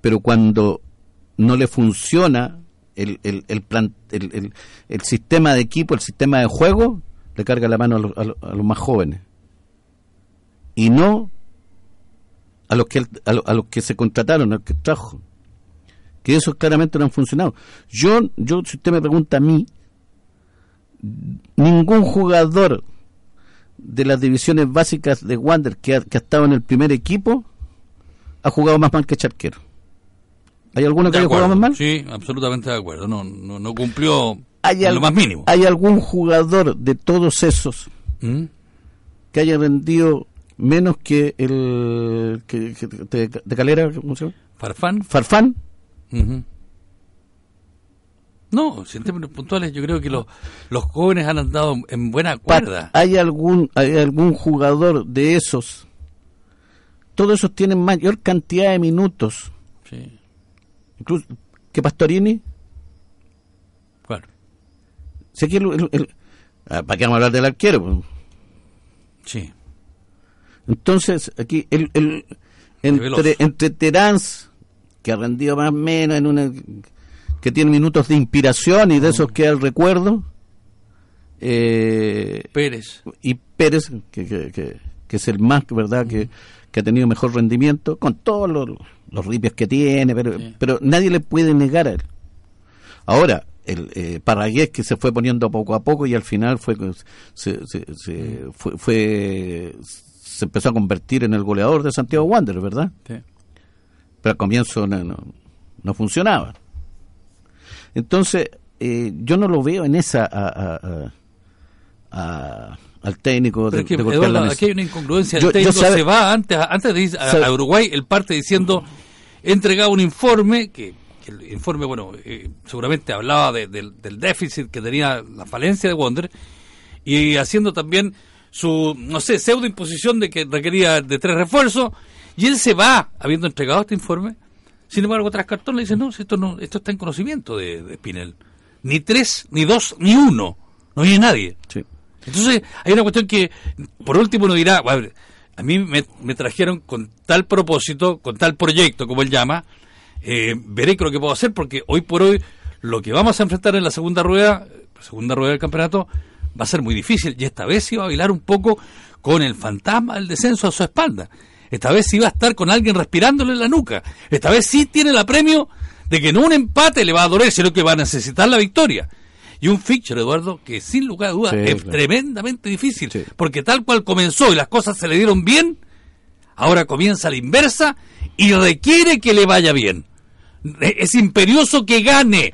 pero cuando no le funciona el, el, el, plan, el, el- el sistema de equipo, el sistema de juego, le carga la mano a los, a los- a los más jóvenes. Y no a los que a, lo- a los que se contrataron, a los que trajo. Que esos claramente no han funcionado. Yo, yo si usted me pregunta a mí, ningún jugador de las divisiones básicas de Wander que ha, que ha estado en el primer equipo ha jugado más mal que Charquero. ¿Hay alguno que haya jugado más mal? Sí, absolutamente de acuerdo. No, no, no cumplió ¿Hay, en al- lo más mínimo. ¿Hay algún jugador de todos esos ¿Mm? que haya rendido menos que el que, que- de, de Calera, ¿cómo se llama? Farfán. Farfán? No, si en términos puntuales yo creo que los, los jóvenes han andado en buena cuerda. ¿Hay algún, ¿Hay algún jugador de esos? Todos esos tienen mayor cantidad de minutos, Sí, incluso que Pastorini. claro. El- el- el- ah, ¿Para qué vamos a hablar del arquero? Sí. Entonces, aquí, el, el- entre, entre Terán, que ha rendido más o menos en una. Que tiene minutos de inspiración y de esos que el recuerdo, eh, Pérez. y Pérez, que, que, que- que es el más, ¿verdad?, que, que ha tenido mejor rendimiento, con todos los, los ripios que tiene, pero, Sí. pero nadie le puede negar a él. Ahora, el eh, Parragués que se fue poniendo poco a poco y al final fue se, se, se- fue, fue- se empezó a convertir en el goleador de Santiago Wander, ¿verdad? Sí. Pero al comienzo no, no, no funcionaba. Entonces, eh, yo no lo veo en esa a- a- a- a- al técnico Pero de, es que, de Eduardo, aquí hay una incongruencia. Yo- el técnico sabe- se va antes, antes de ir a, Uruguay, él parte diciendo, he entregado un informe, que, que el informe, bueno, eh, seguramente hablaba de- del, del déficit que tenía la falencia de Wonder, y haciendo también su, no sé, pseudo imposición de que requería de tres refuerzos, y él se va, habiendo entregado este informe, sin embargo, tras cartón le dice, no, esto no, esto está en conocimiento de, de Spinel. ni tres, ni dos, ni uno. No viene nadie. Sí. Entonces, hay una cuestión que, por último, uno dirá, a, ver, a mí me, me trajeron con tal propósito, con tal proyecto, como él llama, eh, veré qué lo que puedo hacer, porque hoy por hoy lo que vamos a enfrentar en la segunda rueda, segunda rueda del campeonato, va a ser muy difícil. Y esta vez iba a bailar un poco con el fantasma del descenso a su espalda. Esta vez sí va a estar con alguien respirándole en la nuca. Esta vez sí tiene el apremio de que no un empate le va a doler, sino que va a necesitar la victoria. Y un fixture, Eduardo, que sin lugar a dudas Sí, es claro. tremendamente difícil. Sí. Porque tal cual comenzó y las cosas se le dieron bien, ahora comienza la inversa y requiere que le vaya bien. E- Es imperioso que gane,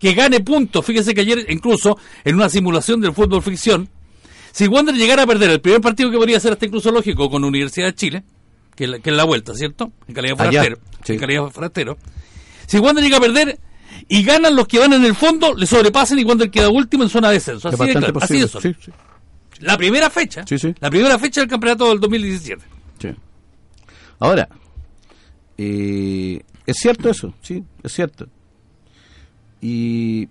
que gane puntos. Fíjese que ayer, incluso en una simulación del fútbol ficción, si Wander llegara a perder el primer partido que podría ser hasta incluso lógico con Universidad de Chile, que es la, que es la vuelta, ¿cierto? En calidad de forastero. sí. En calidad de forastero. Si Wander llega a perder y ganan los que van en el fondo, le sobrepasan y Wander queda último en zona de descenso. Es Así de, bastante claro, así de. Sí, sí, La primera fecha. Sí, sí. La primera fecha del campeonato del 2017. sí. Ahora, eh, es cierto eso, sí, es cierto. Y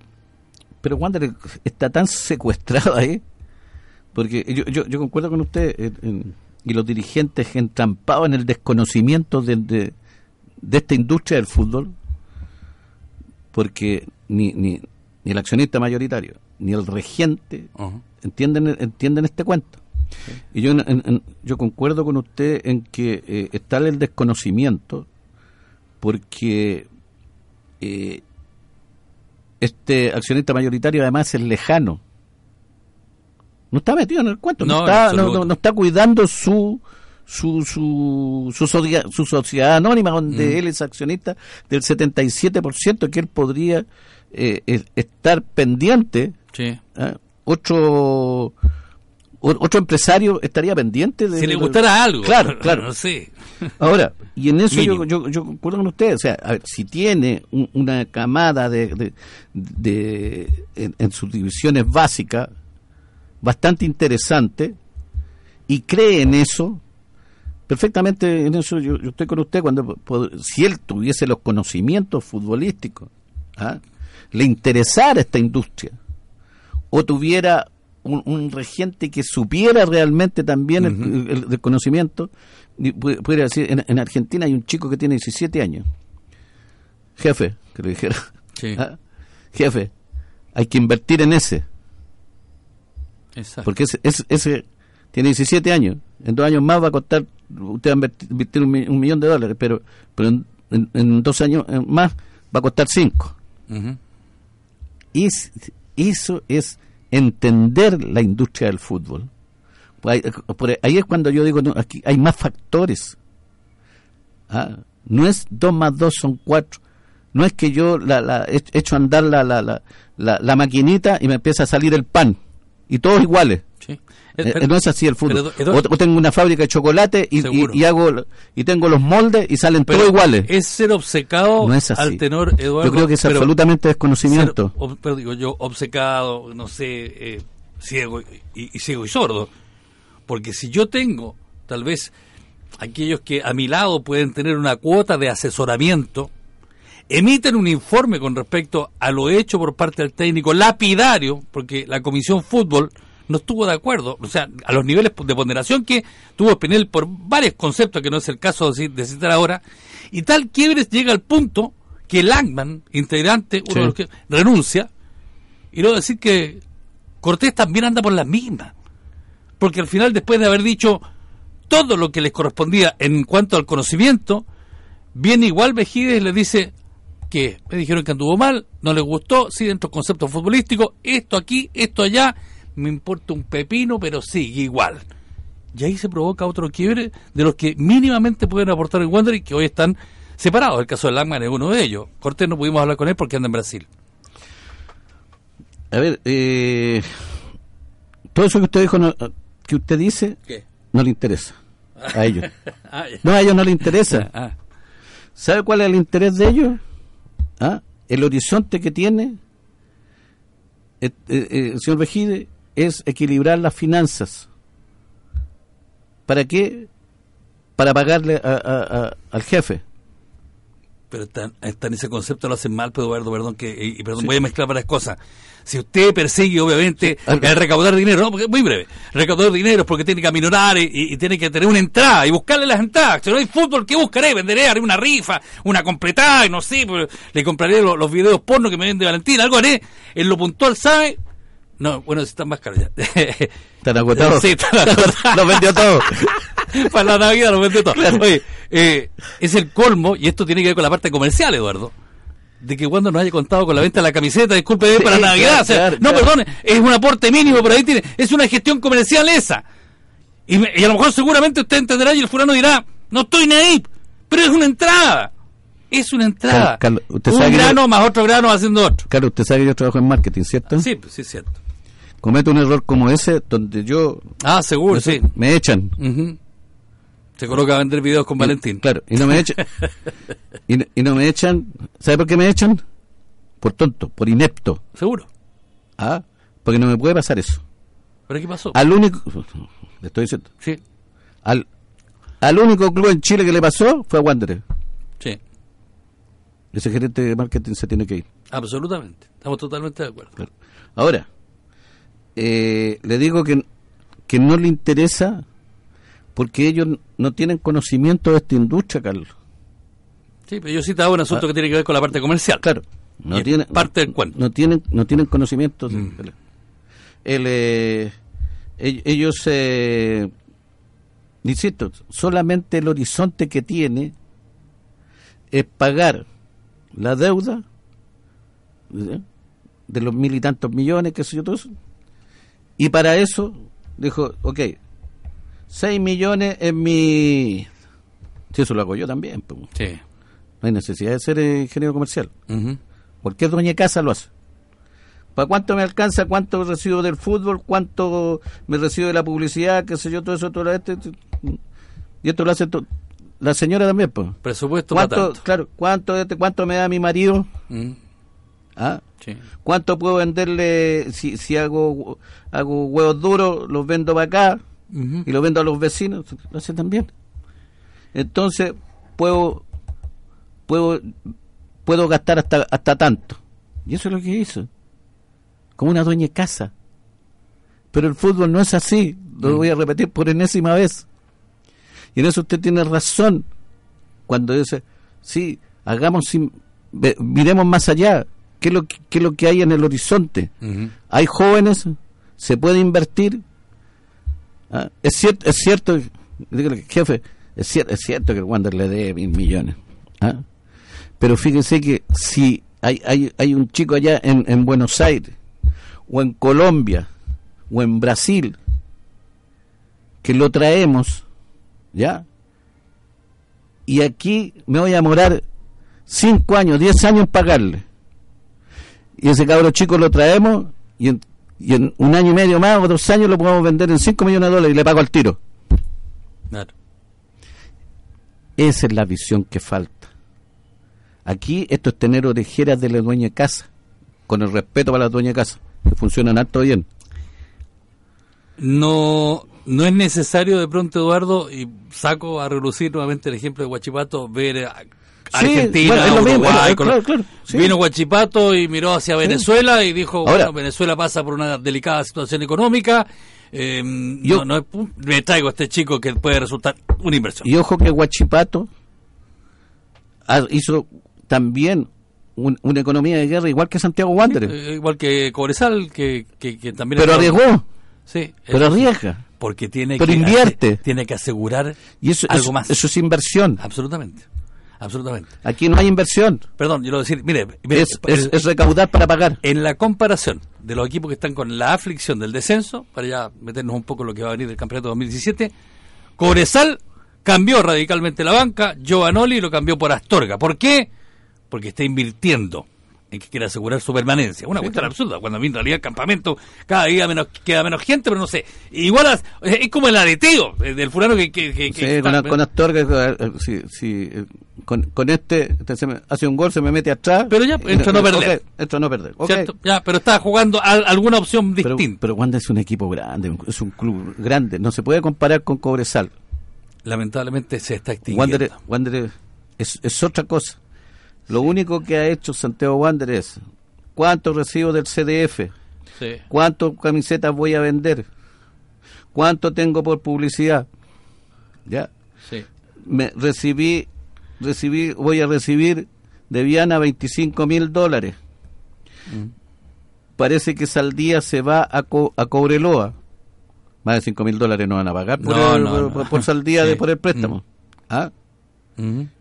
pero Wander está tan secuestrado ahí, porque yo, yo, yo concuerdo con usted, en- en- y los dirigentes entrampados en el desconocimiento de, de, de esta industria del fútbol, porque ni, ni, ni el accionista mayoritario, ni el regente entienden entienden este cuento. Y yo, en- en- en- yo concuerdo con usted en que eh, está el desconocimiento, porque eh, este accionista mayoritario además es lejano. No está metido en el cuento, no, está, no, no- está cuidando su su, su, su, socia- su sociedad anónima, donde Mm. él es accionista del 77%, que él podría eh, eh, estar pendiente Sí. ¿ah? otro otro empresario estaría pendiente de Si le gustara algo. claro claro No sé. ahora y en eso yo, yo, yo concuerdo con usted o sea a ver, si tiene un- una camada de, de, de- en, en sus divisiones básicas bastante interesante y cree en eso perfectamente en eso yo, yo estoy con usted cuando si él tuviese los conocimientos futbolísticos ¿ah? le interesara esta industria o tuviera un, un regente que supiera realmente también el- el, el- el conocimiento pudiera decir en, en Argentina hay un chico que tiene 17 años jefe que le dijera Sí. ¿ah? jefe hay que invertir en ese Exacto. porque ese, ese, ese tiene 17 años. En dos años más va a costar, usted va a invertir, invertir un, mi- un millón de dólares, pero, pero en, en- en dos años eh, más va a costar cinco. Ujú. Y es- eso es entender la industria del fútbol. Pues ahí, por ahí- es cuando yo digo, no, aquí hay más factores. Ah, no es dos más dos son cuatro. No es que yo la, la, he hecho andar la, la, la, la, la maquinita y me empieza a salir el pan. Y todos iguales. Sí. Eh, Pero- no es así el fútbol. pero, o, o tengo una fábrica de chocolate y, y, Seguro. y hago y tengo los moldes y salen pero todos iguales. Es ser obcecado no es así. al tenor Eduardo. Yo creo que es absolutamente desconocimiento. ser ob- pero digo yo, obcecado, no sé, eh, ciego y, y ciego y sordo. Porque si yo tengo, tal vez, aquellos que a mi lado pueden tener una cuota de asesoramiento, emiten un informe con respecto a lo hecho por parte del técnico lapidario, porque la Comisión Fútbol no estuvo de acuerdo, o sea, a los niveles de ponderación que tuvo Espinel por varios conceptos, que no es el caso de ci- de citar ahora, y tal quiebres llega al punto que Langman, integrante, uno Sí. de los que renuncia, y luego decir que Cortés también anda por las mismas, porque al final, después de haber dicho todo lo que les correspondía en cuanto al conocimiento, viene igual Vejides y le dice que me dijeron que anduvo mal, no les gustó, sí dentro del concepto futbolístico, esto aquí, esto allá, me importa un pepino, pero sigue igual. Y ahí se provoca otro quiebre de los que mínimamente pueden aportar el Wander y que hoy están separados. El caso de Langman es uno de ellos. Cortés no pudimos hablar con él porque anda en Brasil. A ver, eh, todo eso que usted dijo, no- que usted dice, ¿Qué? no le interesa a ellos. Ah. No, a ellos no le interesa. Ah, ¿Sabe cuál es el interés de ellos? ¿Ah? El horizonte que tiene eh, eh, eh, el señor Vejide es equilibrar las finanzas. ¿Para qué? Para pagarle a- a- a- al jefe. Pero está, está en ese concepto, lo hacen mal, pero Eduardo, perdón, que, y, y perdón, voy a mezclar varias cosas. Si usted persigue, obviamente, el recaudar dinero, no, porque muy breve, recaudar dinero es porque tiene que aminorar y, y tiene que tener una entrada y buscarle las entradas. Si no hay fútbol, ¿qué buscaré? Venderé, haré una rifa, una completada, y no sé, pues, le compraré los, los videos porno que me vende Valentín, algo haré. En lo puntual, ¿sabe? No, bueno, están más caros ya. Están agotados. Sí, están agotados. Lo vendió todo. Para la Navidad lo vendió todo. Oye, eh, es el colmo, y esto tiene que ver con la parte comercial, Eduardo, de que cuando nos haya contado con la venta de la camiseta, disculpe, Sí, para Navidad. claro, o sea, claro, no, claro. perdón, es un aporte mínimo, pero ahí tiene, es una gestión comercial esa. Y, me- y a lo mejor seguramente usted entenderá y el fulano dirá, no estoy ni ahí, pero es una entrada. Es una entrada. Carlos, Carlos, usted un sabe que yo- grano más otro grano haciendo otro. Claro, usted sabe que yo trabajo en marketing, ¿cierto? Sí, pues sí, es cierto. Cometo un error como ese donde yo Ah, seguro, sí. me echan. Ujú. Se coloca a vender videos con Valentín. Claro, y no me echan. y, no- y no me echan. ¿Sabe por qué me echan? Por tonto, por inepto. Seguro. ¿Ah? Porque no me puede pasar eso. ¿Pero qué pasó? Al único. Le estoy diciendo. Sí, Al, al único club en Chile que le pasó fue a Wanderer. sí. Ese gerente de marketing se tiene que ir. Absolutamente. Estamos totalmente de acuerdo. Claro. Ahora, eh, le digo que, que no le interesa porque ellos no tienen conocimiento de esta industria, Carlos. Sí, pero yo citaba un asunto que tiene que ver con la parte comercial. Ah. Claro, no tienen parte del cuento. No tienen, no tienen conocimiento. de- Mm. el, eh, ell- ellos, eh, insisto, solamente el horizonte que tiene es pagar la deuda de los mil y tantos millones, que sé yo, todo eso. Y para eso dijo, ok, seis millones en mi... Si eso lo hago yo también, pues. Sí. no hay necesidad de ser eh, ingeniero comercial. Ujú. Cualquier dueña de casa lo hace. ¿Para cuánto me alcanza? ¿Cuánto recibo del fútbol? ¿Cuánto me recibo de la publicidad? ¿Qué sé yo? Todo eso, todo lo este. Y esto lo hace to- la señora también, pues. Presupuesto para ¿Cuánto, tanto. claro, cuánto, este- cuánto me da mi marido? Mm, ¿Ah? sí. ¿Cuánto puedo venderle si, si hago, hago huevos duros? Los vendo para acá Y los vendo a los vecinos. Lo hace también. Entonces, puedo, puedo, puedo gastar hasta, hasta tanto. Y eso es lo que hizo. Como una dueña de casa. Pero el fútbol no es así. Lo voy a repetir por enésima vez. Y en eso usted tiene razón. Cuando dice, sí, hagamos, miremos más allá. ¿Qué es, lo que, qué es lo que hay en el horizonte? Hay jóvenes, se puede invertir. Ah, Es cierto, es cierto, dígale, jefe, es cierto, es cierto que el Wander le dé mil millones. ah, Pero fíjense que si hay, hay, hay un chico allá en, en Buenos Aires, o en Colombia, o en Brasil, que lo traemos, ¿ya? Y aquí me voy a morar cinco años, diez años en pagarle y ese cabro chico lo traemos y y en un año y medio más o dos años lo podemos vender en 5 millones de dólares y le pago al tiro. Claro. Esa es la visión que falta. Aquí esto es tener orejeras de la dueña de casa, con el respeto para la dueña de casa, que funcionan harto bien. No, no es necesario de pronto, Eduardo, y saco a relucir nuevamente el ejemplo de Guachipato, ver Sí, Argentina, bueno, lo mismo, Uruguay, claro, claro, claro, sí. vino Guachipato y miró hacia Venezuela y dijo, Ahora- bueno, Venezuela pasa por una delicada situación económica, eh, Yo- no, no pu- me traigo a este chico que puede resultar una inversión. Y ojo que Guachipato hizo también un- una economía de guerra igual que Santiago Wanderers, Eh, igual que Cobresal, que, que, que también... pero es- arriesgó, Sí, pero arriesga. porque tiene pero que invierte. tiene que asegurar Y eso, algo eso- más. eso es inversión. Absolutamente, absolutamente. Aquí no hay inversión. Perdón, yo lo decir, mire, mire, Es, es- es recaudar para pagar. en la comparación de los equipos que están con la aflicción del descenso, para ya meternos un poco en lo que va a venir del campeonato 2017, Cobresal cambió radicalmente la banca, Giovanoli lo cambió por Astorga. ¿Por qué? Porque está invirtiendo que quiere asegurar su permanencia. Una cuestión absurda, cuando en realidad el campamento cada día menos, queda menos gente, pero no sé. Igual a- es como el aleteo eh, del fulano que... que, que- Sí, que- con, con Astorga, eh, eh, sí, sí, con, con este, este se me- hace un gol, se me mete atrás. Pero ya, entra a no perder. ok, entra a no perder. ok. ¿cierto? Ya, pero está jugando a- alguna opción Pero, distinta. pero Wanda es un equipo grande, es un club grande, no se puede comparar con Cobresal. Lamentablemente se está extinguiendo. Wander, Wander es, es otra cosa. Lo único que ha hecho Santiago Wander es cuánto recibo del CDF, Sí. cuántas camisetas voy a vender, cuánto tengo por publicidad. Ya, Sí. me recibí, recibí, voy a recibir de Viana 25 mil dólares. Parece que Saldía se va a, Co- a Cobreloa. Más de 5 mil dólares no van a pagar por, No, el- no, por, no. por- Saldía Sí. de, por el préstamo. ¿Ah?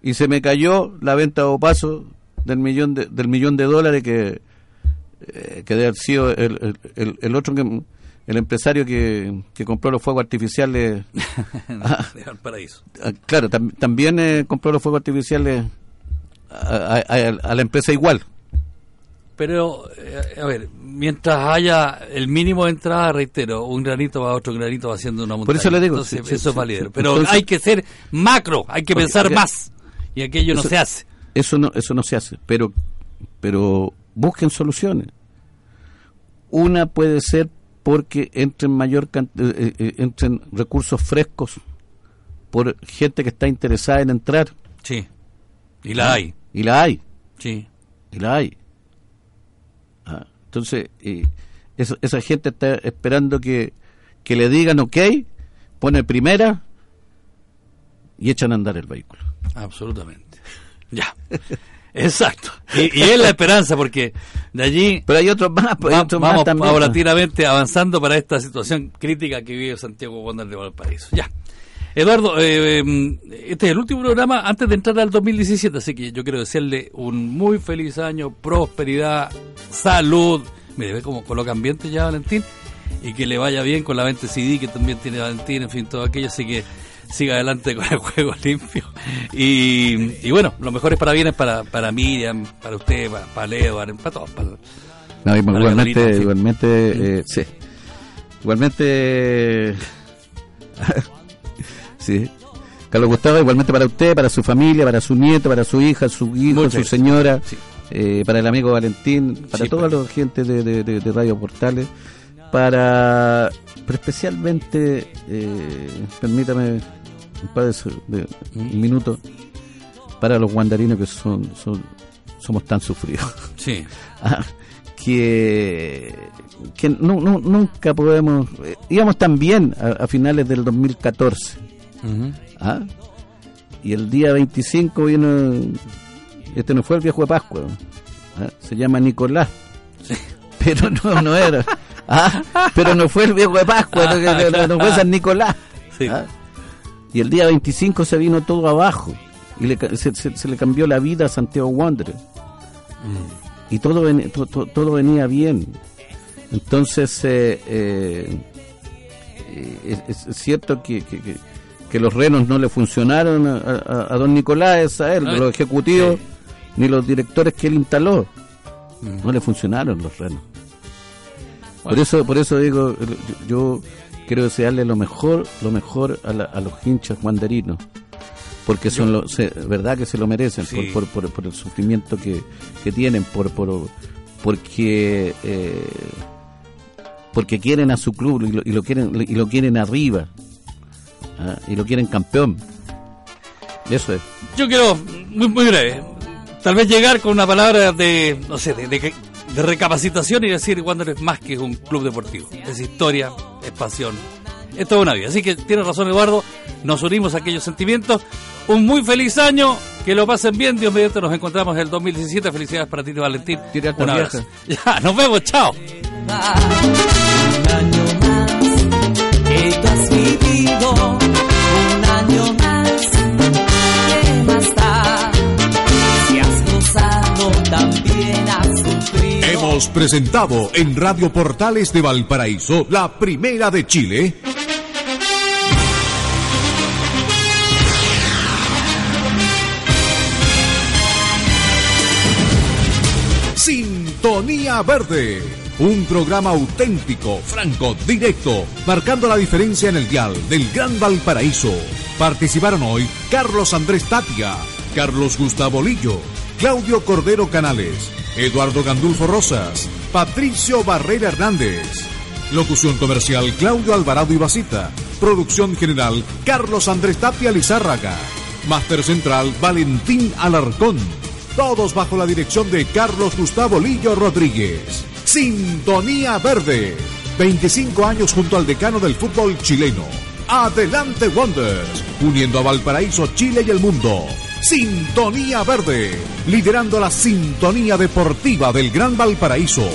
Y se me cayó la venta o paso del millón de, del millón de dólares que, eh, que debe haber sido el, el- el- el otro que el empresario que, que compró los fuegos artificiales De Valparaíso. Ah, claro, tam- también eh, compró los fuegos artificiales a, a- a- a la empresa igual. Pero, eh, a ver, mientras haya el mínimo de entrada, reitero, un granito va otro granito va haciendo una montaña. Por eso le digo, Entonces, sí, eso es sí. Pero Entonces- hay que ser macro, hay que pensar más. Y aquello no se hace. Eso no, eso no se hace, pero, pero busquen soluciones. Una puede ser porque entren mayor can- eh, eh, entren recursos frescos por gente que está interesada en entrar Sí. Y la hay. y la hay. Sí. y la hay. Entonces, eh, esa, esa gente está esperando que, que le digan ok, pone primera y echan a andar el vehículo. Absolutamente. Ya. Exacto. Y, y es la esperanza porque de allí Pero hay otros más, pues, va- otros vamos paulatinamente avanzando para esta situación crítica que vive Santiago Wander de Valparaíso. Ya. Eduardo, eh, eh, este es el último programa antes de entrar al 2017, así que yo quiero desearle un muy feliz año, prosperidad, salud. Mire, ve cómo coloca ambiente ya Valentín y que le vaya bien con la venta CD que también tiene Valentín, en fin, todo aquello, así que siga adelante con el juego limpio. Y, y bueno, los mejores parabienes para, para Miriam, para usted, para, para Leo, para todos. Para, No, Para igualmente, Catalina, sí. igualmente, eh, sí. Igualmente, sí. Carlos Gustavo, igualmente para usted, para su familia, para su nieto, para su hija, su hijo, Muchas su señora, Sí. Eh, para el amigo Valentín, para Sí, toda pues. la gente de, de, de- de Radio Portales, para, pero especialmente, eh, permítame un par de, su- de- un minuto, para los guandarinos que son, son somos tan sufridos. sí. Ah, que que nu- nu- nunca podemos eh, íbamos tan bien a, a finales del 2014 Ujú. ¿ah? y el día 25 vino este no fue el viejo de Pascua ¿ah? se llama Nicolás pero no no era ¿ah? pero no fue el viejo de Pascua no, no- fue San Nicolás Sí. ¿ah? y el día 25 se vino todo abajo y le se, se- se le cambió la vida a Santiago Wanderers y todo, ven- to- to- todo venía bien. Entonces, eh, eh, es, es cierto que, que- que- que los renos no le funcionaron a, a- a don Nicolás, a él, los ejecutivos, sí. Ni los directores que él instaló. No le funcionaron los renos. Por eso, por eso digo, yo, quiero desearle lo mejor, lo mejor a, la- a los hinchas guanderinos, porque son lo, se- verdad que se lo merecen Sí. por, por, por- por el sufrimiento que, que tienen, por, por porque eh, porque quieren a su club y lo, y lo quieren y lo quieren arriba ¿ah? y lo quieren campeón. Eso es. Yo quiero, muy, muy breve, tal vez llegar con una palabra de, no sé, de, de- de recapacitación y decir Wander es más que un club deportivo. Es historia, es pasión, es toda una vida. Así que tiene razón Eduardo, nos unimos a aquellos sentimientos. Un muy feliz año, que lo pasen bien, Dios mediante nos encontramos en el 2017. Felicidades para ti, Valentín. Un abrazo. Ya, nos vemos, chao. Un año más que tú has vivido, también has sufrido. Hemos presentado en Radio Portales de Valparaíso la primera de Chile. Sintonía Verde. Un programa auténtico, franco, directo, marcando la diferencia en el dial del Gran Valparaíso. Participaron hoy Carlos Andrés Tapia, Carlos Gustavo Lillo, Claudio Cordero Canales, Eduardo Gandulfo Rosas, Patricio Barrera Hernández. Locución comercial Claudio Alvarado y. Producción general Carlos Andrés Tapia Lizárraga. Máster central Valentín Alarcón. todos bajo la dirección de Carlos Gustavo Lillo Rodríguez. Sintonía Verde, 25 años junto al decano del fútbol chileno. Adelante Wonders, uniendo a Valparaíso, Chile y el mundo. Sintonía Verde, liderando la sintonía deportiva del Gran Valparaíso.